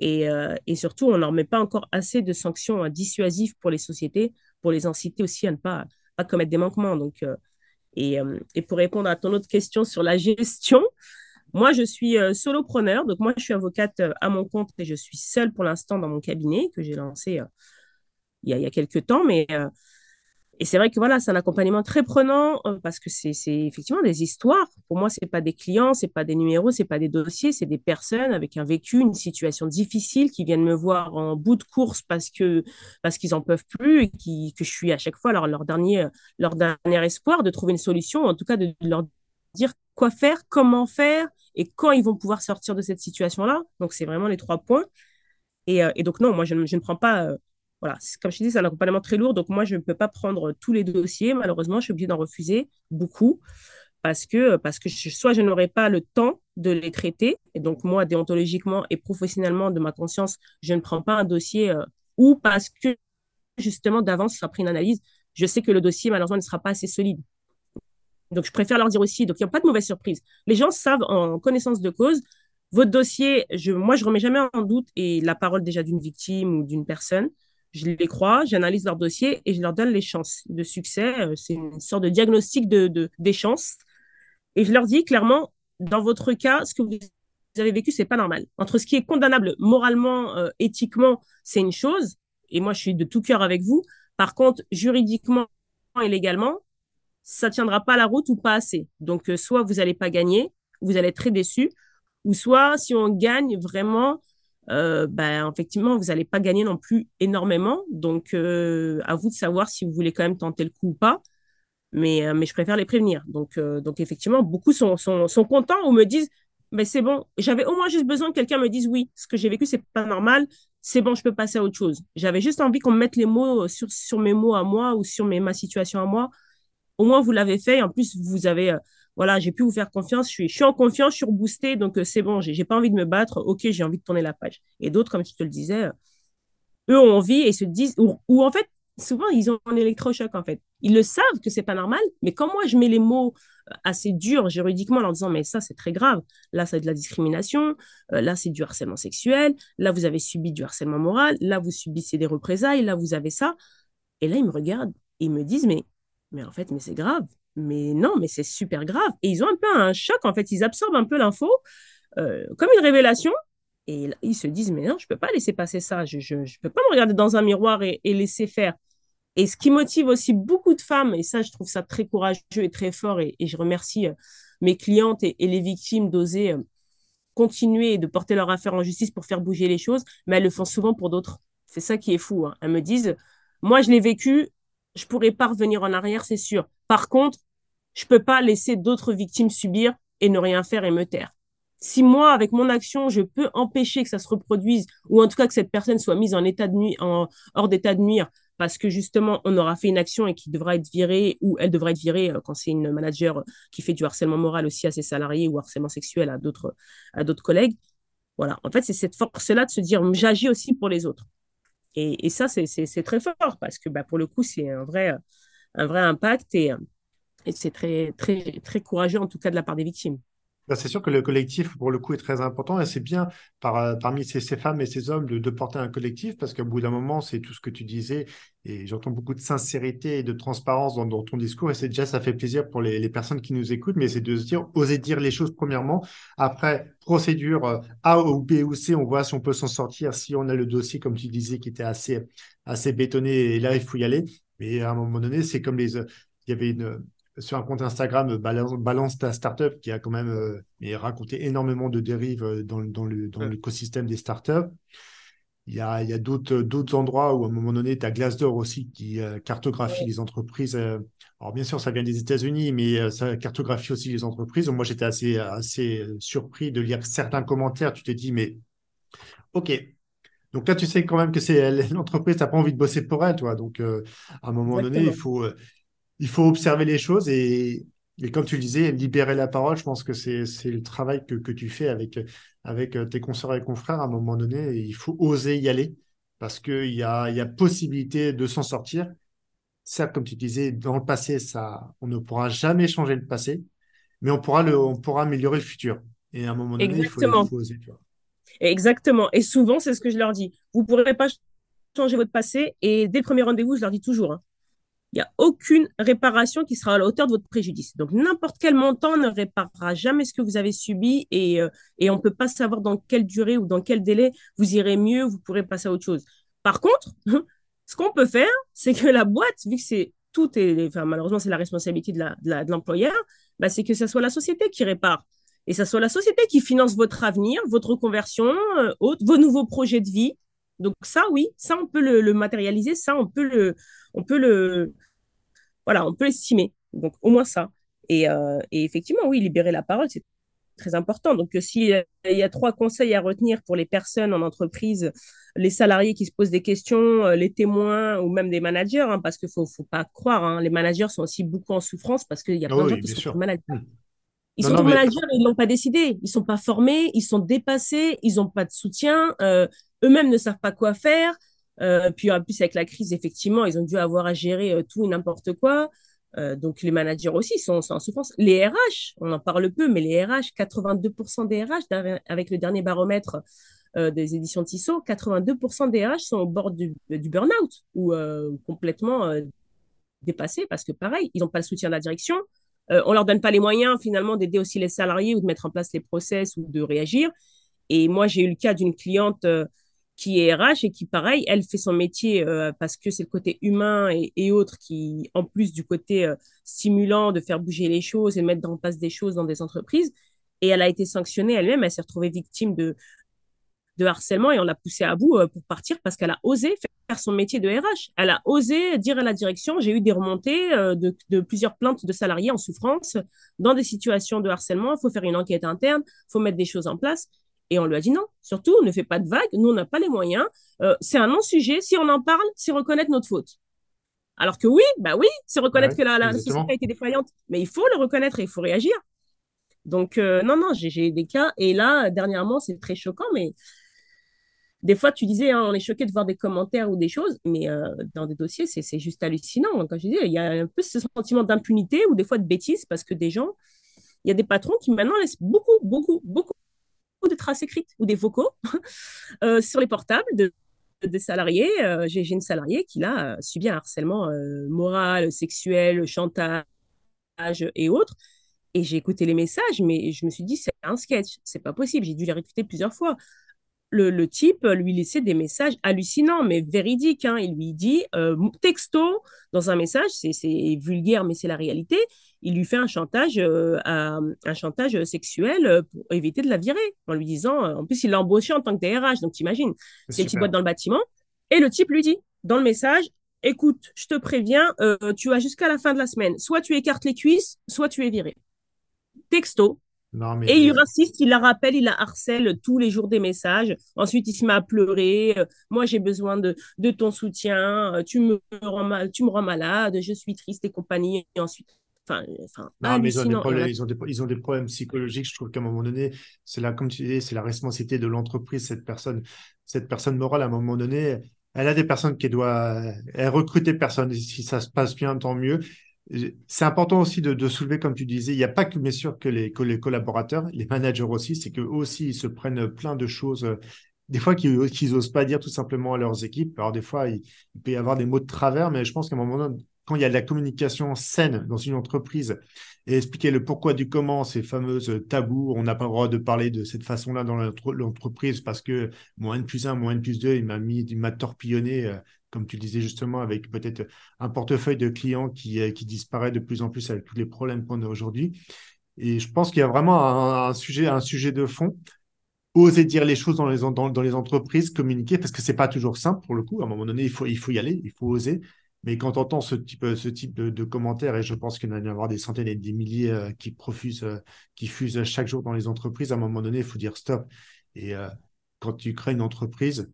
Et, euh, surtout, on n'en met pas encore assez de sanctions dissuasives pour les sociétés, pour les inciter aussi à ne pas, commettre des manquements. Donc, euh, et, euh, et, pour répondre à ton autre question sur la gestion, moi, je suis solopreneur. Donc, moi, je suis avocate à mon compte et je suis seule pour l'instant dans mon cabinet que j'ai lancé il, y a, il y a quelques temps. Mais et c'est vrai que voilà, c'est un accompagnement très prenant euh, parce que c'est effectivement des histoires. Pour moi, c'est pas des clients, c'est pas des numéros, c'est pas des dossiers, c'est des personnes avec un vécu, une situation difficile qui viennent me voir en bout de course parce que parce qu'ils en peuvent plus et que je suis à chaque fois leur, leur dernier leur dernier espoir de trouver une solution, en tout cas de leur dire quoi faire, comment faire et quand ils vont pouvoir sortir de cette situation-là. Donc c'est vraiment les trois points. Et, euh, donc non, moi je, je ne prends pas euh, voilà, comme je te dis, c'est un accompagnement très lourd. Donc, moi, je ne peux pas prendre tous les dossiers. Malheureusement, je suis obligée d'en refuser beaucoup parce que, parce que soit je n'aurai pas le temps de les traiter. Et donc, moi, déontologiquement et professionnellement, de ma conscience, je ne prends pas un dossier euh, ou parce que, justement, d'avance, après une analyse, je sais que le dossier, malheureusement, ne sera pas assez solide. Donc, je préfère leur dire aussi, donc il n'y a pas de mauvaise surprise. Les gens savent en connaissance de cause, votre dossier, moi, je remets jamais en doute et la parole déjà d'une victime ou d'une personne je les crois, j'analyse leur dossier et je leur donne les chances de succès. Euh, c'est une sorte de diagnostic de, des chances. Et je leur dis clairement, dans votre cas, ce que vous avez vécu, c'est pas normal. Entre ce qui est condamnable moralement, euh, éthiquement, c'est une chose. Et moi, je suis de tout cœur avec vous. Par contre, juridiquement et légalement, ça tiendra pas la route ou pas assez. Donc, euh, soit vous n'allez pas gagner, vous allez être très déçu, ou soit si on gagne vraiment, euh, ben, effectivement, vous n'allez pas gagner non plus énormément. Donc, euh, à vous de savoir si vous voulez quand même tenter le coup ou pas. Mais, euh, mais je préfère les prévenir. Donc, donc effectivement, beaucoup sont, sont, sont, contents ou me disent, mais c'est bon, j'avais au moins juste besoin que quelqu'un me dise, oui, ce que j'ai vécu, c'est pas normal, c'est bon, je peux passer à autre chose. J'avais juste envie qu'on me mette les mots sur, sur mes mots à moi ou sur mes, ma situation à moi. Au moins, vous l'avez fait. En plus, vous avez voilà, j'ai pu vous faire confiance, je suis, je en confiance, je suis reboostée, donc euh, c'est bon, j'ai pas envie de me battre, ok, j'ai envie de tourner la page. Et d'autres, comme tu te le disais, eux ont envie et se disent, ou, en fait, souvent, ils ont un électrochoc, en fait. Ils le savent que c'est pas normal, mais quand moi je mets les mots euh, assez durs juridiquement en leur disant mais ça c'est très grave, là c'est de la discrimination, euh, là c'est du harcèlement sexuel, là vous avez subi du harcèlement moral, là vous subissez des représailles, là vous avez ça, et là ils me regardent et ils me disent mais mais en fait mais c'est grave, mais non mais c'est super grave et ils ont un peu un choc en fait, ils absorbent un peu l'info euh, comme une révélation et ils se disent, mais non, je ne peux pas laisser passer ça. Je ne peux pas me regarder dans un miroir et, laisser faire. Et ce qui motive aussi beaucoup de femmes, et ça, je trouve ça très courageux et très fort, et, je remercie euh, mes clientes et, les victimes d'oser euh, continuer de porter leur affaire en justice pour faire bouger les choses, mais elles le font souvent pour d'autres. C'est ça qui est fou. Hein. Elles me disent, moi, je l'ai vécu, je pourrais pas revenir en arrière, c'est sûr. Par contre, je peux pas laisser d'autres victimes subir et ne rien faire et me taire si moi, avec mon action, je peux empêcher que ça se reproduise, ou en tout cas que cette personne soit mise en état de hors d'état de nuire, parce que justement, on aura fait une action et qui devra être virée, ou elle devra être virée euh, quand c'est une manager qui fait du harcèlement moral aussi à ses salariés ou harcèlement sexuel à d'autres, à d'autres collègues. Voilà. En fait, c'est cette force-là de se dire, j'agis aussi pour les autres. Et, ça, c'est, très fort parce que bah, pour le coup, c'est un vrai, impact et, c'est très courageux, en tout cas, de la part des victimes. Bah, c'est sûr que le collectif, pour le coup, est très important et c'est bien par, euh, parmi ces, femmes et ces hommes de, porter un collectif parce qu'au bout d'un moment, c'est tout ce que tu disais et j'entends beaucoup de sincérité et de transparence dans, ton discours et c'est déjà, ça fait plaisir pour les, personnes qui nous écoutent, mais c'est de se dire, oser dire les choses premièrement. Après, procédure euh, A ou B ou C, on voit si on peut s'en sortir, si on a le dossier, comme tu disais, qui était assez, assez bétonné et là, il faut y aller. Mais à un moment donné, c'est comme les, euh, il y avait une, sur un compte Instagram, Balance, ta startup, qui a quand même euh, raconté énormément de dérives euh, dans, dans l'écosystème des startups. Il y a, il y a d'autres endroits où, à un moment donné, tu as Glassdoor aussi qui euh, cartographie les entreprises. alors, bien sûr, ça vient des États-Unis, mais ça cartographie aussi les entreprises. Donc, moi, j'étais assez, assez surpris de lire certains commentaires. Tu t'es dit, mais OK. Donc là, tu sais quand même que c'est l'entreprise, tu n'as pas envie de bosser pour elle, toi. Donc, à un moment donné, il faut, il faut observer les choses et, comme tu le disais, libérer la parole, je pense que c'est le travail que, tu fais avec, avec tes consoeurs et confrères à un moment donné. il faut oser y aller parce qu'il y a, y a possibilité de s'en sortir. Certes, comme tu disais, dans le passé, ça, on ne pourra jamais changer le passé, mais on pourra, le, on pourra améliorer le futur. Et à un moment donné, il faut, oser. Exactement. Et souvent, c'est ce que je leur dis. Vous ne pourrez pas changer votre passé. Et dès le premier rendez-vous, je leur dis toujours, hein, il n'y a aucune réparation qui sera à la hauteur de votre préjudice. Donc, n'importe quel montant ne réparera jamais ce que vous avez subi et, euh, et on ne peut pas savoir dans quelle durée ou dans quel délai vous irez mieux, vous pourrez passer à autre chose. Par contre, ce qu'on peut faire, c'est que la boîte, vu que c'est tout est, enfin, malheureusement, c'est la responsabilité de l'employeur, la, bah, c'est que ce soit la société qui répare. Et ce soit la société qui finance votre avenir, votre reconversion, euh, vos nouveaux projets de vie. Donc ça, oui, ça, on peut le, le matérialiser, ça, on peut le, on peut le, voilà, on peut l'estimer. Donc, au moins ça. Et, euh, effectivement, oui, libérer la parole, c'est très important. Donc, euh, s'il y a trois conseils à retenir pour les personnes en entreprise, les salariés qui se posent des questions, euh, les témoins ou même des managers, hein, parce qu'il ne faut, pas croire, hein, les managers sont aussi beaucoup en souffrance parce qu'il y a plein de gens qui sont managers. Hmm. Ils sont managers, mais... ils l'ont pas décidé. Ils sont pas formés, ils sont dépassés, ils n'ont pas de soutien, eux-mêmes ne savent pas quoi faire. Euh, puis en plus, avec la crise, effectivement, ils ont dû avoir à gérer euh, tout et n'importe quoi. Euh, donc les managers aussi sont, en souffrance. Les RH, on en parle peu, mais les RH, 82% des RH, avec le dernier baromètre des éditions Tissot, 82% des RH sont au bord du, du burn-out ou complètement dépassés parce que pareil, ils n'ont pas le soutien de la direction. on leur donne pas les moyens finalement d'aider aussi les salariés ou de mettre en place les process ou de réagir. Et moi, j'ai eu le cas d'une cliente qui est RH et qui, pareil, elle fait son métier euh, parce que c'est le côté humain et, autres qui, en plus du côté euh, stimulant de faire bouger les choses et mettre en place des choses dans des entreprises. Et elle a été sanctionnée elle-même, elle, s'est retrouvée victime de, de harcèlement et on l'a poussée à bout euh, pour partir parce qu'elle a osé faire son métier de RH. Elle a osé dire à la direction, j'ai eu des remontées de, de, plusieurs plaintes de salariés en souffrance dans des situations de harcèlement, il faut faire une enquête interne, il faut mettre des choses en place. Et on lui a dit non, surtout, ne fais pas de vagues, nous, on n'a pas les moyens. Euh, c'est un non-sujet. Si on en parle, c'est reconnaître notre faute. Alors que oui, bah oui, c'est reconnaître que la, société a été défaillante. Mais il faut le reconnaître et il faut réagir. Donc, euh, non, non, j'ai des cas. Et là, dernièrement, c'est très choquant, mais des fois, tu disais, hein, on est choqué de voir des commentaires ou des choses, mais euh, dans des dossiers, c'est juste hallucinant. Quand je disais, il y a un peu ce sentiment d'impunité ou des fois de bêtises parce que des gens, il y a des patrons qui maintenant laissent beaucoup, beaucoup, beaucoup de traces écrites ou des vocaux euh, sur les portables de, des salariés. Euh, j'ai une salariée qui a subi un harcèlement moral, sexuel, chantage et autres. Et j'ai écouté les messages, mais je me suis dit, c'est un sketch, c'est pas possible. J'ai dû les réécouter plusieurs fois le, type lui laissait des messages hallucinants, mais véridiques. Hein. Il lui dit, euh, texto, dans un message, c'est vulgaire, mais c'est la réalité, il lui fait un chantage, euh, un chantage sexuel euh, pour éviter de la virer, en lui disant, en plus, il l'a embauché en tant que DRH, donc t'imagines, c'est une petite boîte dans le bâtiment. Et le type lui dit, dans le message, écoute, je te préviens, tu as jusqu'à la fin de la semaine, soit tu écartes les cuisses, soit tu es viré. Texto, et il raciste, il la rappelle, il la harcèle tous les jours des messages. Ensuite, il se met à pleurer. Euh, moi, j'ai besoin de, de ton soutien. Euh, tu me, rends mal, tu me rends malade. Je suis triste et compagnie. Et ensuite, enfin, enfin non, mais ils ont, des problèmes, ils, ont des, ils ont des problèmes psychologiques. Je trouve qu'à un moment donné, c'est là, comme tu disais, c'est la responsabilité de l'entreprise. Cette personne, cette personne morale, à un moment donné, elle a des personnes qui doit, elle recrute des personnes. Si ça se passe bien, tant mieux c'est important aussi de, soulever, comme tu disais, il n'y a pas que, bien sûr, que les, collaborateurs, les managers aussi, c'est qu'eux aussi, ils se prennent plein de choses, euh, des fois qu'ils n'osent pas dire tout simplement à leurs équipes. Alors, des fois, il, peut y avoir des mots de travers, mais je pense qu'à un moment donné, quand il y a de la communication saine dans une entreprise et expliquer le pourquoi du comment, ces fameuses tabous, on n'a pas le droit de parler de cette façon-là dans l'entreprise parce que moins N plus 1, moins N plus 2, il m'a mis, il m'a torpillonné euh, comme tu disais justement, avec peut-être un portefeuille de clients qui, euh, qui disparaît de plus en plus avec tous les problèmes qu'on a aujourd'hui. Et je pense qu'il y a vraiment un, sujet, un sujet de fond. Oser dire les choses dans les, dans, les entreprises, communiquer, parce que c'est pas toujours simple pour le coup. À un moment donné, il faut, il faut y aller, il faut oser. Mais quand on entend ce type, ce type de, commentaires, et je pense qu'il y en a y avoir des centaines et des milliers euh, qui profusent, euh, qui fusent chaque jour dans les entreprises, à un moment donné, il faut dire stop. Et quand tu crées une entreprise,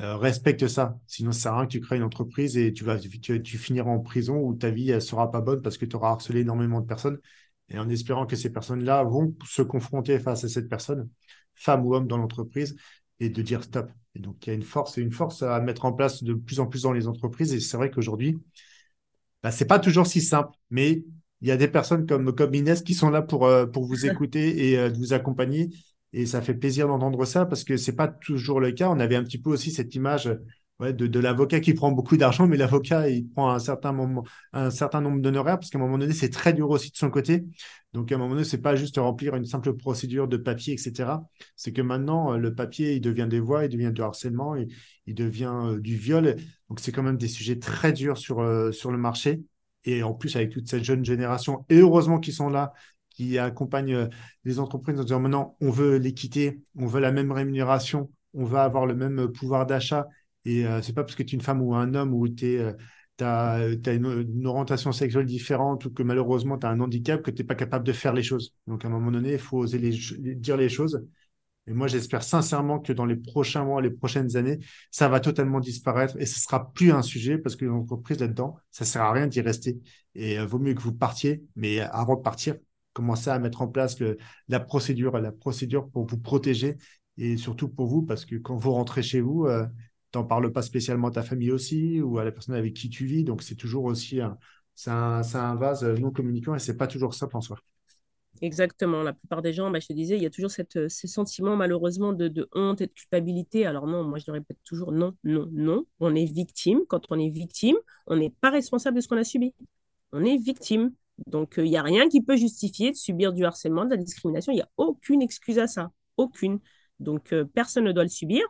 euh, respecte ça. Sinon, ça sert à rien que tu crées une entreprise et tu vas tu, finiras en prison où ta vie ne sera pas bonne parce que tu auras harcelé énormément de personnes. Et en espérant que ces personnes-là vont se confronter face à cette personne, femme ou homme dans l'entreprise, et de dire stop. Et donc, il y a une force, une force à mettre en place de plus en plus dans les entreprises. Et c'est vrai qu'aujourd'hui, bah, ce n'est pas toujours si simple, mais il y a des personnes comme, comme Inès qui sont là pour, euh, pour vous écouter et euh, vous accompagner et ça fait plaisir d'entendre ça parce que c'est pas toujours le cas. On avait un petit peu aussi cette image de, de l'avocat qui prend beaucoup d'argent, mais l'avocat, il prend un certain, moment, un certain nombre d'honoraires parce qu'à un moment donné, c'est très dur aussi de son côté. Donc, à un moment donné, c'est pas juste remplir une simple procédure de papier, etc. C'est que maintenant, le papier, il devient des voix, il devient du harcèlement, il, il devient euh, du viol. Donc, c'est quand même des sujets très durs sur, euh, sur le marché. Et en plus, avec toute cette jeune génération, et heureusement qu'ils sont là, qui accompagne euh, les entreprises en disant maintenant, on veut l'équité, on veut la même rémunération, on va avoir le même pouvoir d'achat. Et euh, c'est pas parce que tu es une femme ou un homme ou tu euh, as, une, orientation sexuelle différente ou que malheureusement tu as un handicap que tu n'es pas capable de faire les choses. Donc à un moment donné, il faut oser dire les choses. Et moi, j'espère sincèrement que dans les prochains mois, les prochaines années, ça va totalement disparaître et ce sera plus un sujet parce que l'entreprise là-dedans, ça sert à rien d'y rester. Et vaut mieux que vous partiez, mais avant de partir, commencer à mettre en place la procédure, la procédure pour vous protéger et surtout pour vous, parce que quand vous rentrez chez vous, euh, tu n'en parles pas spécialement à ta famille aussi ou à la personne avec qui tu vis. Donc, c'est toujours aussi un, un, vase non communicant et c'est pas toujours simple en soi. Exactement. La plupart des gens, bah, je te disais, il y a toujours cette, ce sentiment malheureusement de, de, honte et de culpabilité. Alors non, moi je le répète toujours, non, non, non. On est victime. Quand on est victime, on n'est pas responsable de ce qu'on a subi. On est victime. Donc, il euh, n'y a rien qui peut justifier de subir du harcèlement, de la discrimination. Il n'y a aucune excuse à ça. Aucune. Donc, euh, personne ne doit le subir.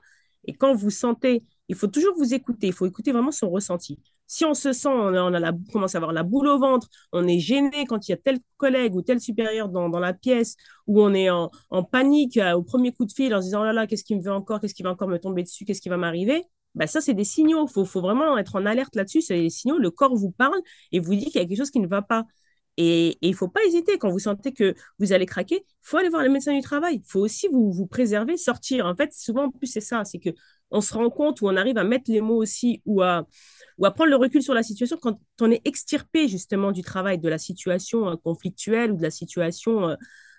Et quand vous sentez, il faut toujours vous écouter. Il faut écouter vraiment son ressenti. Si on se sent, on, a, la, commence à avoir la boule au ventre, on est gêné quand il y a tel collègue ou tel supérieur dans, la pièce, ou on est en, panique euh, au premier coup de fil en se disant oh là là, qu'est-ce qui me veut encore, qu'est-ce qui va encore me tomber dessus, qu'est-ce qui va m'arriver, bah ça, c'est des signaux. Il faut, faut, vraiment être en alerte là-dessus. C'est des signaux. Le corps vous parle et vous dit qu'il y a quelque chose qui ne va pas. Et il ne faut pas hésiter, quand vous sentez que vous allez craquer, il faut aller voir le médecin du travail. Il faut aussi vous, préserver, sortir. En fait, souvent, en plus, c'est ça, c'est qu'on se rend compte ou on arrive à mettre les mots aussi ou à, ou à prendre le recul sur la situation quand on est extirpé justement du travail, de la situation euh, conflictuelle ou de la situation euh,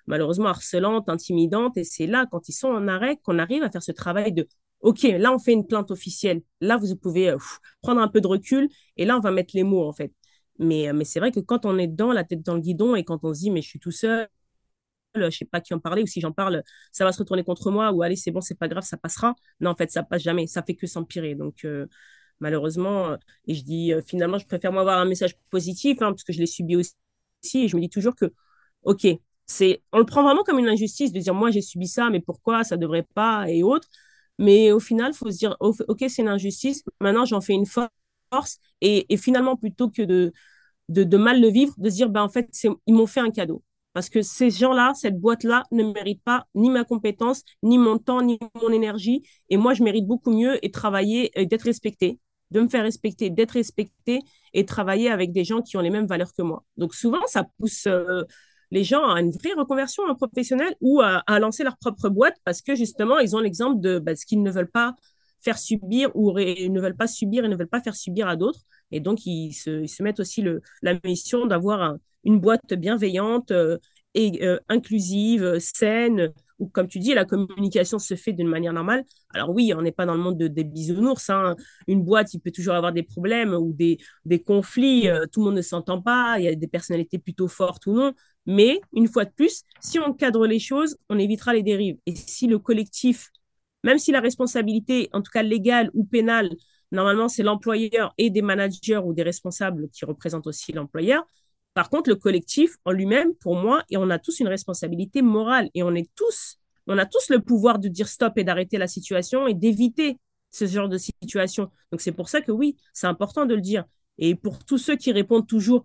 malheureusement harcelante, intimidante. Et c'est là, quand ils sont en arrêt, qu'on arrive à faire ce travail de OK, là, on fait une plainte officielle. Là, vous pouvez euh, prendre un peu de recul et là, on va mettre les mots, en fait. Mais, euh, mais c'est vrai que quand on est dedans, la tête dans le guidon et quand on se dit, mais je suis tout seul, je sais pas qui en parler ou si j'en parle, ça va se retourner contre moi ou allez, c'est bon, c'est pas grave, ça passera. Non, en fait, ça passe jamais. Ça fait que s'empirer. Donc, malheureusement, et je dis, finalement, je préfère m'avoir un message positif hein, parce que je l'ai subi aussi. Et je me dis toujours que, OK, on le prend vraiment comme une injustice de dire moi j'ai subi ça, mais pourquoi ça devrait pas et autres. Mais au final, il faut se dire ok c'est une injustice. Maintenant j'en fais une force et, finalement plutôt que de, de, mal le vivre, de se dire ben en fait ils m'ont fait un cadeau parce que ces gens-là, cette boîte-là ne mérite pas ni ma compétence, ni mon temps, ni mon énergie. Et moi, je mérite beaucoup mieux et travailler et d'être respecté, de me faire respecter, d'être respecté et travailler avec des gens qui ont les mêmes valeurs que moi. Donc souvent, ça pousse euh, les gens à une vraie reconversion en professionnel ou à, lancer leur propre boîte parce que justement, ils ont l'exemple de bah, ce qu'ils ne veulent pas faire subir ou ils ne veulent pas subir et ne veulent pas faire subir à d'autres. Et donc, ils se, mettent aussi le, la mission d'avoir une boîte bienveillante euh, et euh, inclusive, saine, où, comme tu dis, la communication se fait d'une manière normale. Alors oui, on n'est pas dans le monde des bisounours. Hein. Une boîte, il peut toujours avoir des problèmes ou des, des conflits. Euh, tout le monde ne s'entend pas. Il y a des personnalités plutôt fortes ou non. Mais une fois de plus, si on cadre les choses, on évitera les dérives. Et si le collectif, même si la responsabilité, en tout cas légale ou pénale, normalement c'est l'employeur et des managers ou des responsables qui représentent aussi l'employeur. Par contre, le collectif en lui-même, pour moi, et on a tous une responsabilité morale et on est tous, on a tous le pouvoir de dire stop et d'arrêter la situation et d'éviter ce genre de situation. Donc c'est pour ça que oui, c'est important de le dire. Et pour tous ceux qui répondent toujours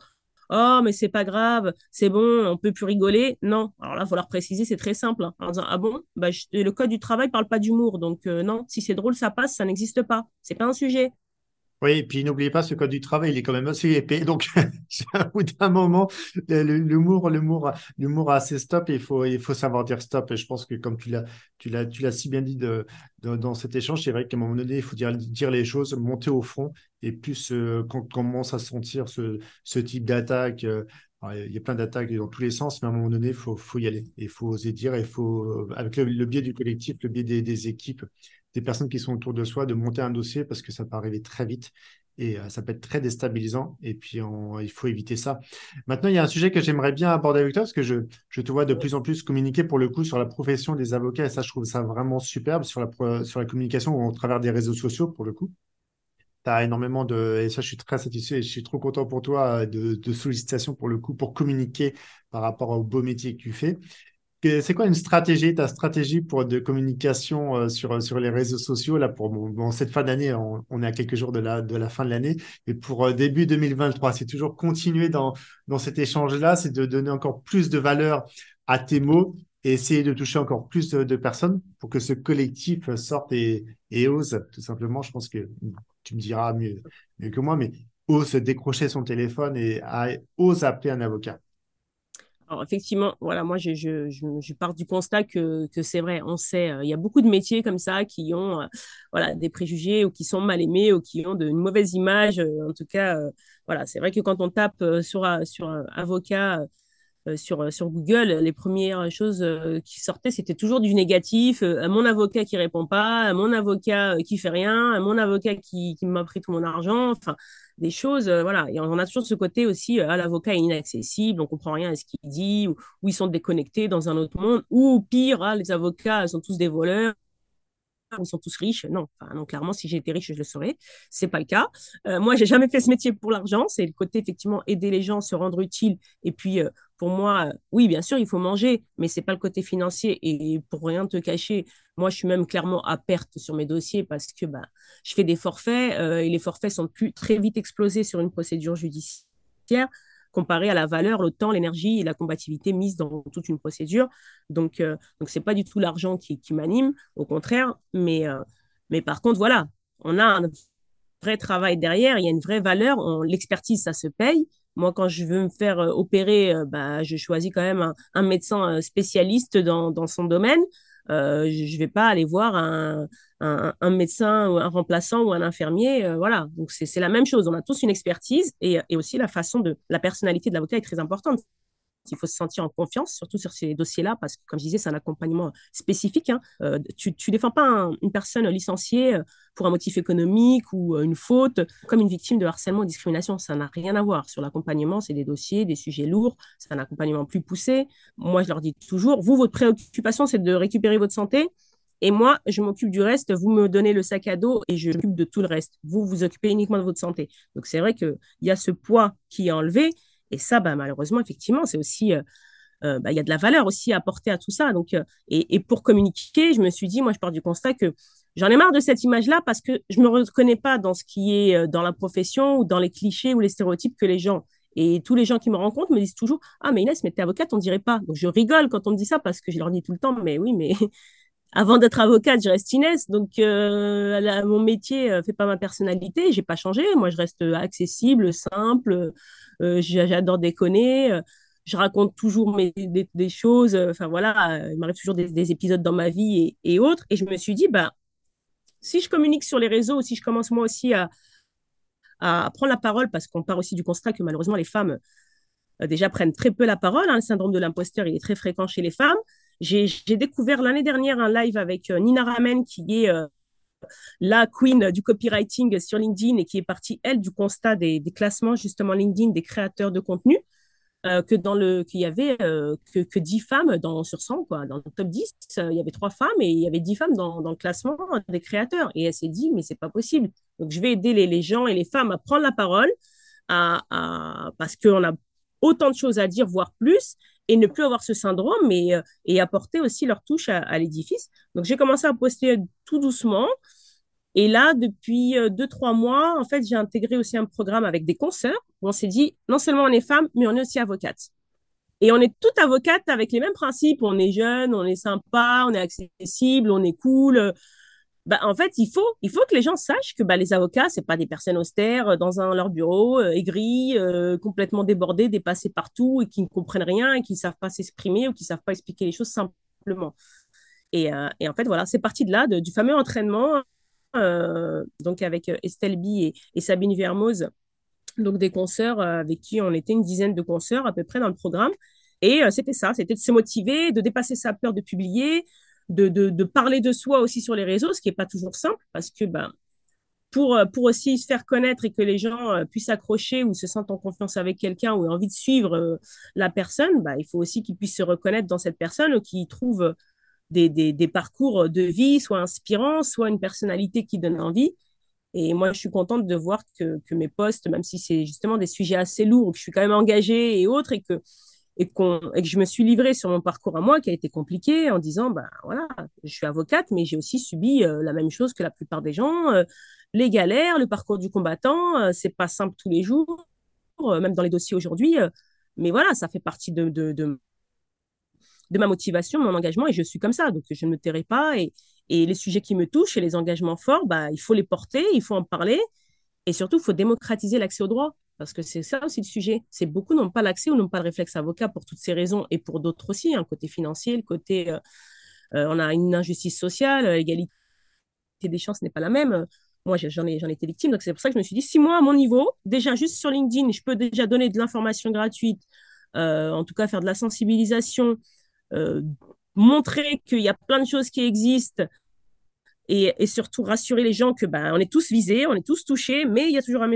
oh mais c'est pas grave, c'est bon, on peut plus rigoler. Non, alors là, il faut leur préciser, c'est très simple. Hein, en disant ah bon, bah, le code du travail parle pas d'humour, donc euh, non, si c'est drôle, ça passe, ça n'existe pas. C'est pas un sujet. Oui, et puis n'oubliez pas, ce code du travail, il est quand même assez épais. Donc, à bout d'un moment, l'humour, l'humour, l'humour a assez stop et il faut, il faut savoir dire stop. Et je pense que comme tu l'as, tu l'as, tu l'as si bien dit de, dans cet échange, c'est vrai qu'à un moment donné, il faut dire, dire les choses, monter au fond et plus euh, quand on commence à sentir ce, ce type d'attaque, euh, il y a plein d'attaques dans tous les sens, mais à un moment donné, il faut, faut y aller. Il faut oser dire, il faut, euh, avec le, biais du collectif, le biais des équipes, des personnes qui sont autour de soi, de monter un dossier parce que ça peut arriver très vite et euh, ça peut être très déstabilisant. Et puis, il faut éviter ça. Maintenant, il y a un sujet que j'aimerais bien aborder avec toi parce que je, te vois de plus en plus communiquer pour le coup sur la profession des avocats et ça, je trouve ça vraiment superbe sur la, communication au travers des réseaux sociaux pour le coup. Tu as énormément de, et ça, je suis très satisfait et je suis trop content pour toi de, de sollicitations pour le coup pour communiquer par rapport au beau métier que tu fais. C'est quoi une stratégie, ta stratégie pour de communication euh, sur, les réseaux sociaux là pour bon, cette fin d'année, on, est à quelques jours de la, fin de l'année, et pour euh, début 2023, c'est toujours continuer dans, cet échange-là, c'est de donner encore plus de valeur à tes mots et essayer de toucher encore plus de, personnes pour que ce collectif sorte et, ose, tout simplement. Je pense que tu me diras mieux, mieux que moi, mais ose décrocher son téléphone et ose appeler un avocat. Alors effectivement, voilà, moi je, je, je, pars du constat que, que c'est vrai, on sait, euh, il y a beaucoup de métiers comme ça qui ont euh, voilà, des préjugés ou qui sont mal aimés ou qui ont de, une mauvaise image. Euh, en tout cas, voilà, c'est vrai que quand on tape sur, sur avocat sur, sur Google, les premières choses qui sortaient, c'était toujours du négatif. mon avocat qui répond pas, mon avocat qui fait rien, mon avocat qui, qui m'a pris tout mon argent. Enfin, des choses, euh, voilà. Et on a toujours ce côté aussi, euh, ah, l'avocat est inaccessible, on comprend rien à ce qu'il dit, ou, ils sont déconnectés dans un autre monde, ou pire, ah, les avocats sont tous des voleurs, ils sont tous riches. Non, enfin, non clairement, si j'étais riche, je le saurais. C'est pas le cas. Euh, moi, j'ai jamais fait ce métier pour l'argent. C'est le côté effectivement aider les gens, se rendre utile. Et puis, euh, pour moi, oui, bien sûr, il faut manger, mais c'est pas le côté financier. Et pour rien te cacher, moi, je suis même clairement à perte sur mes dossiers parce que bah, je fais des forfaits euh, et les forfaits sont plus très vite explosés sur une procédure judiciaire comparé à la valeur, le temps, l'énergie et la combativité mise dans toute une procédure. Donc, euh, donc c'est pas du tout l'argent qui, m'anime, au contraire. Mais, euh, mais par contre, voilà, on a un vrai travail derrière, il y a une vraie valeur. L'expertise, ça se paye. Moi, quand je veux me faire euh, opérer, bah, je choisis quand même un, médecin spécialiste dans, dans son domaine. Euh, je ne vais pas aller voir un, un, médecin ou un remplaçant ou un infirmier. Euh, voilà, donc c'est la même chose. On a tous une expertise et, et, aussi la façon de la personnalité de l'avocat est très importante. Il faut se sentir en confiance, surtout sur ces dossiers-là, parce que, comme je disais, c'est un accompagnement spécifique. Hein. Euh, tu ne défends pas une personne licenciée euh, pour un motif économique ou euh, une faute comme une victime de harcèlement ou discrimination. Ça n'a rien à voir. Sur l'accompagnement, c'est des dossiers, des sujets lourds. C'est un accompagnement plus poussé. Moi, je leur dis toujours, vous, votre préoccupation, c'est de récupérer votre santé. Et moi, je m'occupe du reste. Vous me donnez le sac à dos et je m'occupe de tout le reste. Vous vous occupez uniquement de votre santé. Donc, c'est vrai qu'il y a ce poids qui est enlevé. Et ça, bah, malheureusement, effectivement, c'est aussi, euh, euh, bah, il y a de la valeur aussi à apporter à tout ça. Donc, euh, et, pour communiquer, je me suis dit, moi, je pars du constat que j'en ai marre de cette image-là parce que je me reconnais pas dans ce qui est dans la profession ou dans les clichés ou les stéréotypes que les gens et tous les gens qui me rencontrent me disent toujours Ah, mais Inès, mais t'es avocate, on dirait pas. Donc je rigole quand on me dit ça parce que je leur dis tout le temps Mais oui, mais avant d'être avocate, je reste Inès. Donc, mon métier ne fait pas ma personnalité. J'ai pas changé. Moi, je reste accessible, simple. Euh, j'adore déconner. Euh, je raconte toujours mes, des, choses. Euh, enfin, voilà, il m'arrive toujours des, épisodes dans ma vie et, autres. Et je me suis dit, bah, si je communique sur les réseaux, si je commence moi aussi à, à prendre la parole, parce qu'on part aussi du constat que malheureusement, les femmes déjà prennent très peu la parole. Hein. le syndrome de l'imposteur, il est très fréquent chez les femmes. J'ai découvert l'année dernière un live avec Nina Ramen, qui est la queen du copywriting sur LinkedIn et qui est partie, elle, du constat des, classements, justement, LinkedIn des créateurs de contenu. Euh, que dans le qu'il y avait euh, que, que 10 femmes dans sur 100 quoi. Dans le top 10 euh, il y avait trois femmes et il y avait 10 femmes dans, dans le classement des créateurs. Et elle s'est dit mais c'est pas possible. Donc je vais aider les, les, gens et les femmes à prendre la parole à, à parce qu'on a autant de choses à dire voire plus et ne plus avoir ce syndrome mais, et apporter aussi leur touche à, l'édifice donc j'ai commencé à poster tout doucement et là, depuis euh, deux, trois mois, en fait, j'ai intégré aussi un programme avec des consoeurs on s'est dit, non seulement on est femme, mais on est aussi avocate. Et on est toutes avocates avec les mêmes principes. On est jeune, on est sympa, on est accessible, on est cool. Bah, en fait, il faut, il que les gens sachent que bah, les avocats, c'est pas des personnes austères euh, dans leur bureau, euh, aigris, complètement débordés, dépassés partout et qui ne comprennent rien et qui ne savent pas s'exprimer ou qui ne savent pas expliquer les choses simplement. Et, et en fait, voilà, c'est parti de là, du fameux entraînement euh, donc avec euh, Estelle Bi et, Sabine Vermoz, donc des consoeurs euh, avec qui on était une dizaine de consoeurs à peu près dans le programme. Et c'était ça, c'était de se motiver, de dépasser sa peur de publier, de, de, parler de soi aussi sur les réseaux, ce qui n'est pas toujours simple parce que ben, pour, pour aussi se faire connaître et que les gens puissent s'accrocher ou se sentent en confiance avec quelqu'un ou aient envie de suivre la personne, ben, il faut aussi qu'ils puissent se reconnaître dans cette personne ou qu'ils trouvent des, des, parcours de vie, soit inspirants, soit une personnalité qui donne envie. Et moi, je suis contente de voir que, que mes postes, même si c'est justement des sujets assez lourds, que je suis quand même engagée et autres, et que, et, que je me suis livrée sur mon parcours à moi, qui a été compliqué, en disant, ben voilà, je suis avocate, mais j'ai aussi subi euh, la même chose que la plupart des gens. Euh, les galères, le parcours du combattant, euh, c'est pas simple tous les jours, même dans les dossiers aujourd'hui. mais voilà, ça fait partie de, de, de de ma motivation, mon engagement, et je suis comme ça, donc je ne me tairai pas. Et, et les sujets qui me touchent et les engagements forts, bah, il faut les porter, il faut en parler, et surtout, il faut démocratiser l'accès au droit, parce que c'est ça aussi le sujet. C'est beaucoup n'ont pas l'accès ou n'ont pas le réflexe avocat pour toutes ces raisons, et pour d'autres aussi, un hein, côté financier, le côté, euh, euh, on a une injustice sociale, l'égalité euh, des chances n'est pas la même. Moi, j'en ai, j'en ai été victime, donc c'est pour ça que je me suis dit, si moi, à mon niveau, déjà juste sur LinkedIn, je peux déjà donner de l'information gratuite, en tout cas faire de la sensibilisation, montrer qu'il y a plein de choses qui existent et, surtout rassurer les gens que ben, on est tous visés, on est tous touchés, mais il y a toujours un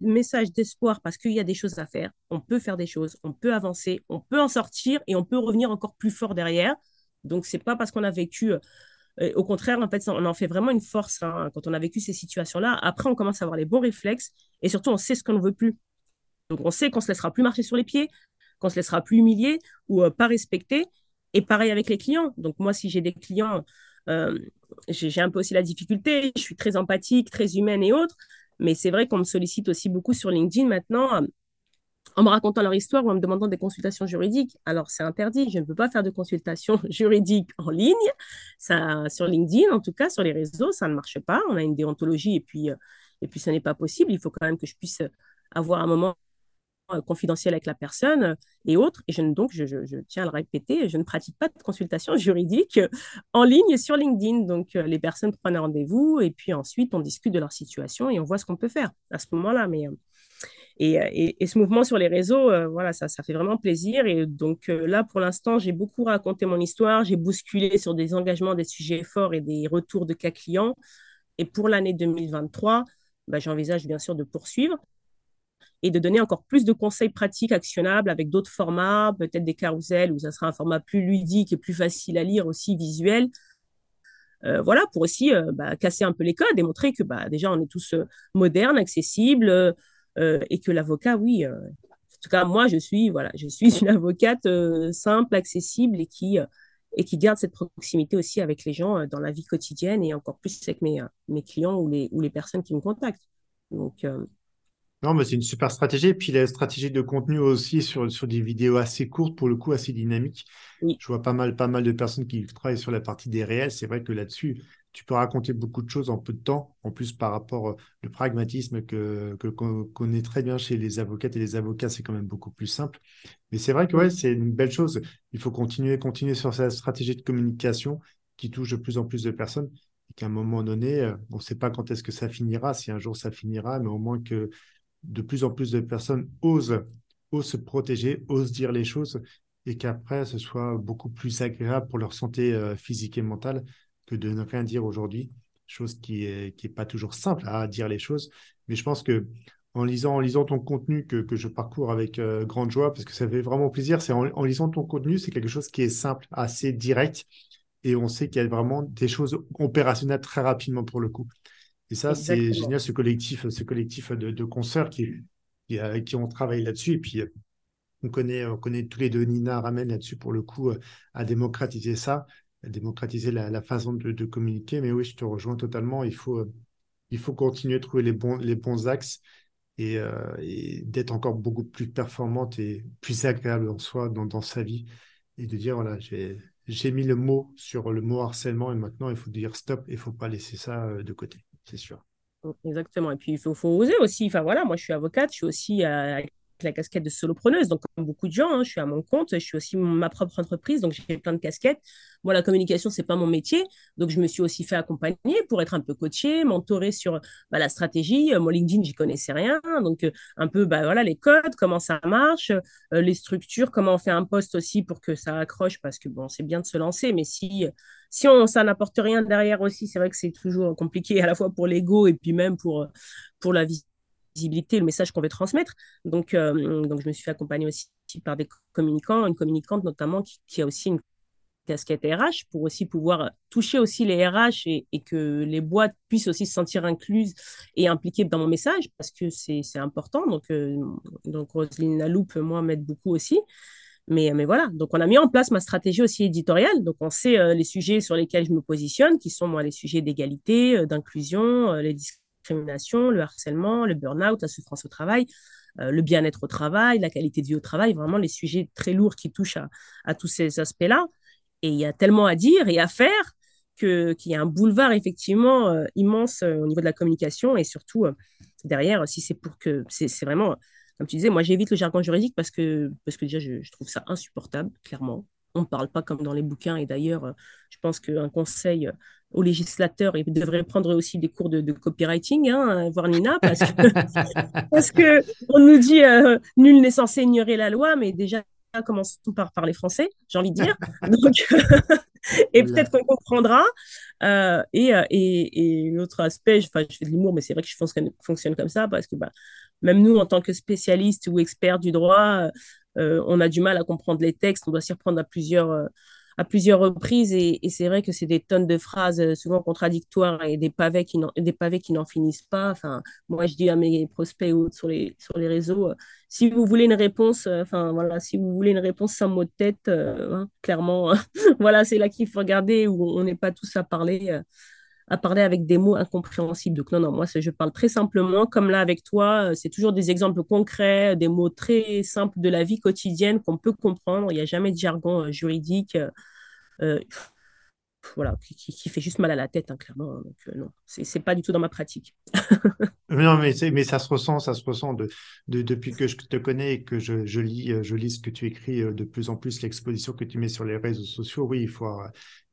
message d'espoir parce qu'il y a des choses à faire. On peut faire des choses, on peut avancer, on peut en sortir et on peut revenir encore plus fort derrière. Donc, c'est pas parce qu'on a vécu. Euh, au contraire, en fait, on en fait vraiment une force hein, quand on a vécu ces situations-là. Après, on commence à avoir les bons réflexes et surtout, on sait ce qu'on ne veut plus. Donc, on sait qu'on se laissera plus marcher sur les pieds, qu'on se laissera plus humilier ou euh, pas respecter. Et pareil avec les clients. Donc moi, si j'ai des clients, j'ai un peu aussi la difficulté. Je suis très empathique, très humaine et autres. Mais c'est vrai qu'on me sollicite aussi beaucoup sur LinkedIn maintenant euh, en me racontant leur histoire ou en me demandant des consultations juridiques. Alors, c'est interdit. Je ne peux pas faire de consultation juridique en ligne. Ça, sur LinkedIn, en tout cas, sur les réseaux, ça ne marche pas. On a une déontologie et puis, euh, et puis ce n'est pas possible. Il faut quand même que je puisse avoir un moment confidentiel avec la personne et autres. Et je, donc, je, tiens à le répéter, je ne pratique pas de consultation juridique en ligne sur LinkedIn. Donc, les personnes prennent un rendez-vous et puis ensuite, on discute de leur situation et on voit ce qu'on peut faire à ce moment-là. Mais et, et, ce mouvement sur les réseaux, voilà, ça, ça fait vraiment plaisir. Et donc là, pour l'instant, j'ai beaucoup raconté mon histoire, j'ai bousculé sur des engagements, des sujets forts et des retours de cas clients. Et pour l'année 2023, bah, j'envisage bien sûr de poursuivre et de donner encore plus de conseils pratiques actionnables avec d'autres formats, peut-être des carousels où ça sera un format plus ludique et plus facile à lire aussi visuel. Euh, voilà, pour aussi euh, bah, casser un peu les codes et montrer que bah, déjà on est tous euh, modernes, accessibles et que l'avocat, oui, en tout cas moi je suis, voilà, je suis une avocate simple, accessible et qui et qui garde cette proximité aussi avec les gens dans la vie quotidienne et encore plus avec mes, mes clients ou les, ou les personnes qui me contactent. Donc, non, mais c'est une super stratégie. Et puis la stratégie de contenu aussi sur, sur des vidéos assez courtes, pour le coup, assez dynamiques. Je vois pas mal, pas mal de personnes qui travaillent sur la partie des réels. C'est vrai que là-dessus, tu peux raconter beaucoup de choses en peu de temps. En plus, par rapport au euh, pragmatisme que, qu'on connaît très bien chez les avocates et les avocats, c'est quand même beaucoup plus simple. Mais c'est vrai que ouais, c'est une belle chose. Il faut continuer, continuer sur cette stratégie de communication qui touche de plus en plus de personnes et qu'à un moment donné, euh, on ne sait pas quand est-ce que ça finira, si un jour ça finira, mais au moins que de plus en plus de personnes osent, osent se protéger, osent dire les choses et qu'après, ce soit beaucoup plus agréable pour leur santé euh, physique et mentale que de ne rien dire aujourd'hui, chose qui n'est est pas toujours simple à dire les choses. Mais je pense que en lisant, en ton contenu que, je parcours avec euh, grande joie, parce que ça fait vraiment plaisir, c'est en, lisant ton contenu, c'est quelque chose qui est simple, assez direct, et on sait qu'il y a vraiment des choses opérationnelles très rapidement pour le coup. Et ça, c'est génial, ce collectif, ce collectif de, de consoeurs qui, qui, euh, qui ont travaillé là-dessus. Et puis, euh, on connaît, on connaît tous les deux Nina Ramen là-dessus, pour le coup, euh, à démocratiser ça, à démocratiser la, la façon de, de, communiquer. Mais oui, je te rejoins totalement. Il faut, il faut continuer à trouver les bons, les bons axes et, et d'être encore beaucoup plus performante et plus agréable en soi dans, dans sa vie. Et de dire, voilà, j'ai mis le mot sur le mot harcèlement et maintenant il faut dire stop et il ne faut pas laisser ça de côté c'est sûr. Exactement. Et puis, il faut, faut, oser aussi. Enfin, voilà, moi, je suis avocate, je suis aussi euh, la casquette de solopreneuse. Donc, comme beaucoup de gens, hein, je suis à mon compte, je suis aussi ma propre entreprise, donc j'ai plein de casquettes. Moi, la communication, c'est pas mon métier. Donc, je me suis aussi fait accompagner pour être un peu coachée, mentorée sur bah, la stratégie. Euh, moi, LinkedIn, j'y connaissais rien. Donc, euh, un peu, bah, voilà, les codes, comment ça marche, euh, les structures, comment on fait un poste aussi pour que ça accroche, parce que bon, c'est bien de se lancer, mais si, si on, ça n'apporte rien derrière aussi, c'est vrai que c'est toujours compliqué à la fois pour l'ego et puis même pour, pour la vie visibilité, le message qu'on veut transmettre. Donc, euh, donc, je me suis fait accompagner aussi par des communicants, une communicante notamment qui, a aussi une casquette RH pour aussi pouvoir toucher aussi les RH et, que les boîtes puissent aussi se sentir incluses et impliquées dans mon message parce que c'est important. Donc, euh, donc Roselyne Laloupe, moi, m'aide beaucoup aussi. Mais, mais voilà, donc on a mis en place ma stratégie aussi éditoriale. Donc on sait euh, les sujets sur lesquels je me positionne, qui sont moi les sujets d'égalité, d'inclusion, les discriminations le harcèlement, le burn-out, la souffrance au travail, euh, le bien-être au travail, la qualité de vie au travail, vraiment les sujets très lourds qui touchent à, tous ces aspects-là. Et il y a tellement à dire et à faire qu'il y a un boulevard effectivement euh, immense euh, au niveau de la communication et surtout derrière, si c'est pour que c'est vraiment, comme tu disais, moi j'évite le jargon juridique parce que, parce que déjà je trouve ça insupportable, clairement on ne parle pas comme dans les bouquins. Et d'ailleurs, je pense qu'un conseil aux législateurs, il devrait prendre aussi des cours de, copywriting, hein, voir Nina, parce que, parce que on nous dit euh, nul n'est censé ignorer la loi, mais déjà commençons par parler français, j'ai envie de dire. et peut-être qu'on comprendra. Euh, et, euh, et, et l'autre aspect, je, je fais de l'humour, mais c'est vrai que je fonctionne comme ça parce que bah, même nous, en tant que spécialistes ou experts du droit, on a du mal à comprendre les textes, on doit s'y reprendre à plusieurs à plusieurs reprises et, c'est vrai que c'est des tonnes de phrases euh, souvent contradictoires et des pavés qui n'en finissent pas. Enfin, moi je dis à mes prospects ou sur les sur les réseaux, euh, si vous voulez une réponse, euh, enfin voilà, si vous voulez une réponse sans mot de tête, hein, clairement, voilà, c'est là qu'il faut regarder où on n'est pas tous à parler à parler avec des mots incompréhensibles. Donc non, non, moi, je parle très simplement, comme là avec toi, c'est toujours des exemples concrets, des mots très simples de la vie quotidienne qu'on peut comprendre. Il n'y a jamais de jargon juridique. Euh, voilà, qui, fait juste mal à la tête, hein, clairement. Hein, donc, euh, non, c'est pas du tout dans ma pratique. non, mais, mais ça se ressent, ça se ressent de, de, depuis que je te connais et que je, je, lis, euh, je lis ce que tu écris euh, de plus en plus, l'exposition que tu mets sur les réseaux sociaux. Oui, il faut,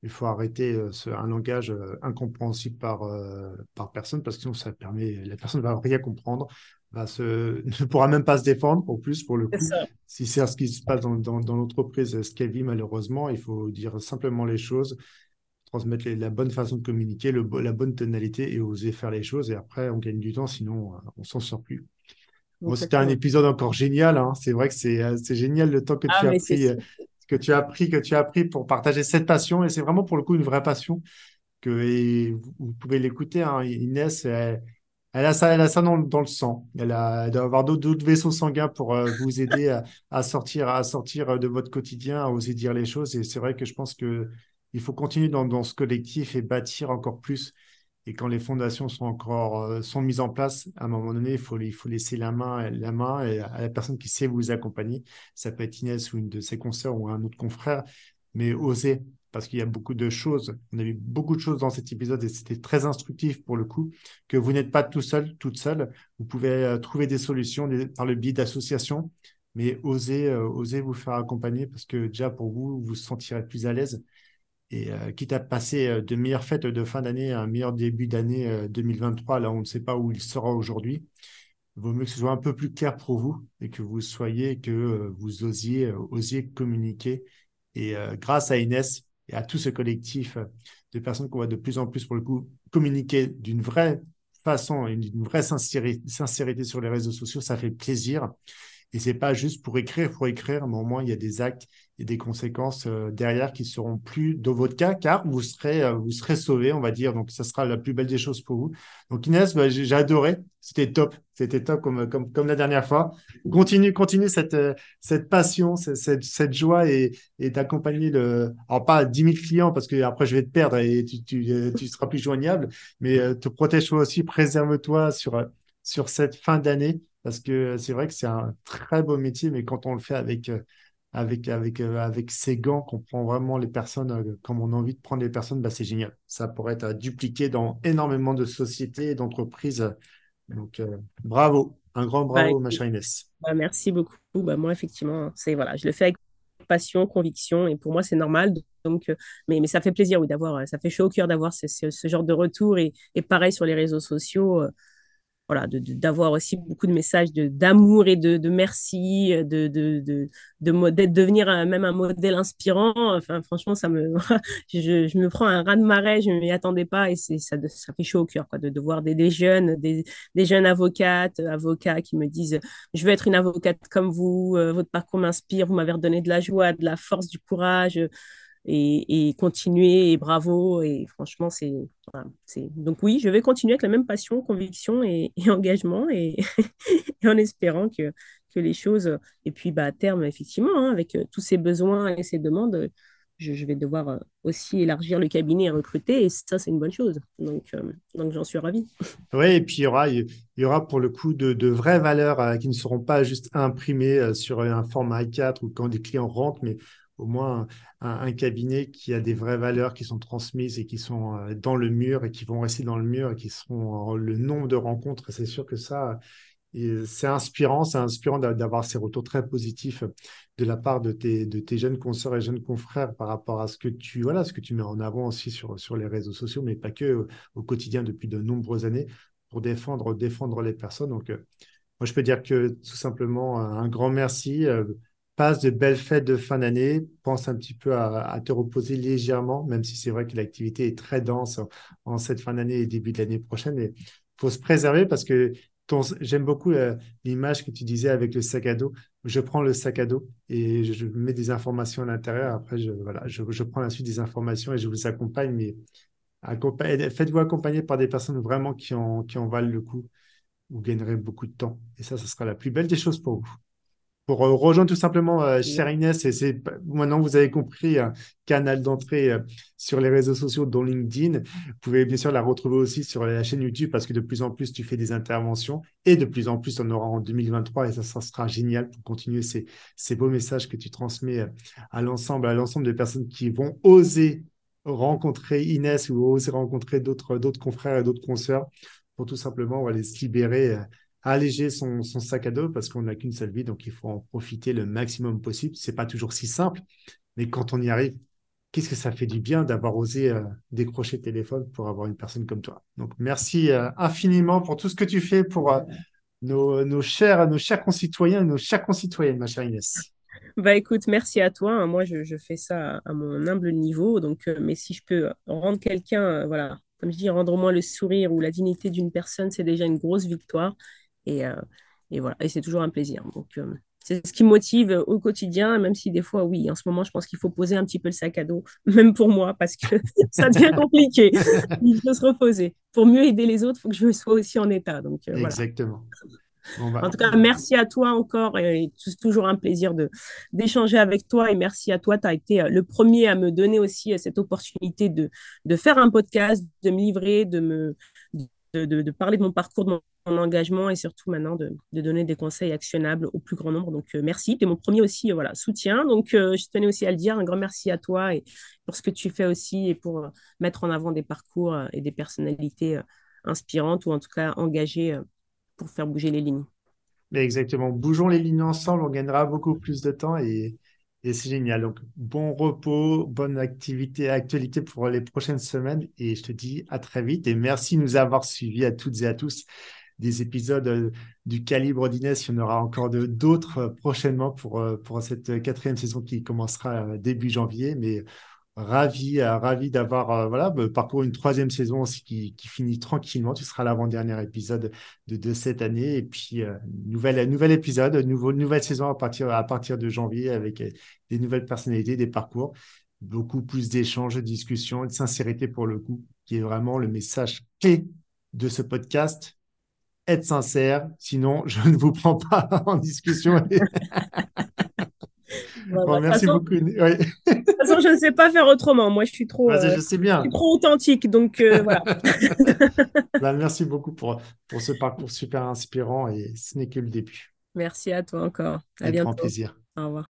il faut arrêter ce, un langage incompréhensible par, par personne parce que sinon ça permet, la personne ne va rien comprendre. Va se, ne pourra même pas se défendre, en plus, pour le coup. Si c'est ce qui se passe dans, dans, dans l'entreprise, ce qu'elle vit, malheureusement, il faut dire simplement les choses transmettre la bonne façon de communiquer, le, la bonne tonalité et oser faire les choses. Et après, on gagne du temps, sinon euh, on s'en sort plus. Bon, c'était un épisode encore génial. Hein. C'est vrai que c'est euh, génial le temps que ah, tu as pris, euh, que tu as pris, que tu as pris pour partager cette passion. Et c'est vraiment pour le coup une vraie passion. Que vous, pouvez l'écouter. Hein. Inès, elle, a ça, elle a ça dans, dans le sang. Elle, a, elle doit avoir d'autres vaisseaux sanguins pour vous aider à, à, sortir, à sortir de votre quotidien, à oser dire les choses. Et c'est vrai que je pense que il faut continuer dans, ce collectif et bâtir encore plus. Et quand les fondations sont encore euh, sont mises en place, à un moment donné, il faut, il faut laisser la main, la main à la personne qui sait vous accompagner. Ça peut être Inès ou une de ses consoeurs ou un autre confrère, mais oser, parce qu'il y a beaucoup de choses. On a vu beaucoup de choses dans cet épisode et c'était très instructif pour le coup, que vous n'êtes pas tout seul, toute seule. Vous pouvez euh, trouver des solutions par le biais d'associations, mais osez, euh, osez vous faire accompagner parce que déjà pour vous, vous vous sentirez plus à l'aise et euh, quitte à passer euh, de meilleures fêtes de fin d'année à un meilleur début d'année 2023, euh, là on ne sait pas où il sera aujourd'hui, vaut mieux que ce soit un peu plus clair pour vous et que vous soyez, que vous osiez, osiez communiquer. Et grâce à Inès et à tout ce collectif de personnes qu'on voit de plus en plus pour le coup communiquer d'une vraie façon et d'une vraie sincérité sur les réseaux sociaux, ça fait plaisir. Et c'est pas juste pour écrire, pour écrire, mais au moins il y a des actes et des conséquences euh, derrière qui seront plus dans votre cas, car vous serez, euh, vous serez sauvé, on va dire. Donc ça sera la plus belle des choses pour vous. Donc Inès, bah, j'ai adoré, c'était top, c'était top comme, comme, comme la dernière fois. Continue, continue cette, euh, cette passion, cette, cette, joie et, et d'accompagner le, alors pas 10 000 clients parce que après je vais te perdre et tu, tu, tu seras plus joignable, mais te protège-toi aussi, préserve-toi sur, sur cette fin d'année parce que c'est vrai que c'est un très beau métier, mais quand on le fait avec, avec, avec, euh, avec ses gants, qu'on prend vraiment les personnes euh, comme on a envie de prendre les personnes, bah, c'est génial. Ça pourrait être dupliqué dans énormément de sociétés et d'entreprises. Donc, bravo, un grand bah, bravo, ma chère Inès. Bah, merci beaucoup. Bah, moi, effectivement, c'est voilà, je le fais avec passion, conviction, et pour moi, c'est normal. Donc, mais, mais ça fait plaisir, oui, d'avoir, ça fait chaud au cœur d'avoir ce, ce, genre de retour. Et, et pareil sur les réseaux sociaux voilà, d'avoir aussi beaucoup de messages d'amour et de, de merci, de, de, de, de, devenir même un modèle inspirant. Enfin, franchement, ça me, je, me prends un raz de marée, je ne m'y attendais pas et ça, ça fait chaud au cœur quoi, de, de voir des, jeunes, des, jeunes avocates, avocats qui me disent Je veux être une avocate comme vous, euh, votre parcours m'inspire, vous m'avez redonné de la joie, de la force, du courage et, continuer et bravo. Et franchement, c'est. Donc, oui, je vais continuer avec la même passion, conviction et, engagement et, en espérant que, que les choses. Et puis, bah, à terme, effectivement, hein, avec euh, tous ces besoins et ces demandes, je, vais devoir euh, aussi élargir le cabinet et recruter. Et ça, c'est une bonne chose. Donc, euh, donc j'en suis ravi. Oui, et puis il y aura, il y aura pour le coup de, de vraies valeurs qui ne seront pas juste imprimées sur un format A4 ou quand des clients rentrent, mais au moins un, cabinet qui a des vraies valeurs qui sont transmises et qui sont euh, dans le mur et qui vont rester dans le mur et qui seront le nombre de rencontres. C'est sûr que ça, c'est inspirant, c'est inspirant d'avoir ces retours très positifs de la part de tes, de tes jeunes consoeurs et jeunes confrères par rapport à ce que tu, voilà, ce que tu mets en avant aussi sur, sur les réseaux sociaux, mais pas que au quotidien depuis de nombreuses années pour défendre, défendre les personnes. Donc, euh, moi, je peux dire que tout simplement un grand merci. Passe de belles fêtes de fin d'année, pense un petit peu à, te reposer légèrement, même si c'est vrai que l'activité est très dense en, cette fin d'année et début de l'année prochaine. Il faut se préserver parce que j'aime beaucoup euh, l'image que tu disais avec le sac à dos. Je prends le sac à dos et je, mets des informations à l'intérieur. Après, je, prends la suite des informations et je vous accompagne. Mais faites-vous accompagner par des personnes vraiment qui en, qui en valent le coup. Vous gagnerez beaucoup de temps. Et ça, ce sera la plus belle des choses pour vous pour euh, rejoindre tout simplement euh, chère Inès, et c'est maintenant vous avez compris un canal d'entrée euh, sur les réseaux sociaux, dont LinkedIn. Vous pouvez bien sûr la retrouver aussi sur la chaîne YouTube parce que de plus en plus tu fais des interventions et de plus en plus on aura en 2023 et ça, ça sera génial pour continuer ces, ces beaux messages que tu transmets à l'ensemble, à l'ensemble des personnes qui vont oser rencontrer Inès ou oser rencontrer d'autres confrères et d'autres consoeurs pour tout simplement aller se libérer, euh, alléger son, sac à dos parce qu'on n'a qu'une seule vie, donc il faut en profiter le maximum possible. C'est pas toujours si simple, mais quand on y arrive, qu'est-ce que ça fait du bien d'avoir osé euh, décrocher le téléphone pour avoir une personne comme toi. Donc merci euh, infiniment pour tout ce que tu fais pour nos, nos, chers, nos chers concitoyens, nos chères concitoyennes, ma chère Inès. Bah écoute, merci à toi. Moi, je, je fais ça à mon humble niveau. Donc, mais si je peux rendre quelqu'un, voilà, comme je dis, rendre au moins le sourire ou la dignité d'une personne, c'est déjà une grosse victoire. Et, euh, et voilà, et c'est toujours un plaisir. Donc, euh, c'est ce qui me motive au quotidien, même si des fois, oui, en ce moment, je pense qu'il faut poser un petit peu le sac à dos, même pour moi, parce que ça devient compliqué. Il faut se reposer. Pour mieux aider les autres, il faut que je sois aussi en état. Donc, euh, Exactement. Bah, en tout cas, merci à toi encore. Et c'est toujours un plaisir de, d'échanger avec toi. Et merci à toi. Tu as été euh, le premier à me donner aussi euh, cette opportunité de, de faire un podcast, de me livrer, de, me, de, parler de mon parcours, de mon, engagement et surtout maintenant de, donner des conseils actionnables au plus grand nombre. Donc, euh, merci. Tu es mon premier aussi voilà, soutien. Donc, je tenais aussi à le dire. Un grand merci à toi et pour ce que tu fais aussi et pour mettre en avant des parcours et des personnalités inspirantes ou en tout cas engagées pour faire bouger les lignes. exactement. Bougeons les lignes ensemble, on gagnera beaucoup plus de temps et, et c'est génial. Donc, bon repos, bonne activité, actualité pour les prochaines semaines et je te dis à très vite et merci de nous avoir suivis à toutes et à tous des épisodes euh, du calibre d'Inès. Il y en aura encore d'autres euh, prochainement pour, euh, pour cette quatrième saison qui commencera début janvier. Mais ravi, euh, ravi d'avoir euh, voilà, parcouru une troisième saison qui, qui finit tranquillement. Tu seras l'avant-dernier épisode de, cette année. Et puis, euh, nouvel, épisode, nouveau, nouvelle saison à partir, à partir de janvier avec des nouvelles personnalités, des parcours, beaucoup plus d'échanges, de discussions de sincérité pour le coup, qui est vraiment le message clé de ce podcast. Être sincère, sinon je ne vous prends pas en discussion. Bah, merci beaucoup. De toute façon, je ne sais pas faire autrement. Moi, je suis trop, je euh, sais bien. trop authentique. Donc, euh, voilà. Bah, merci beaucoup pour, pour ce parcours super inspirant et ce n'est que le début. Merci à toi encore. À Avec bientôt. grand plaisir. Au revoir.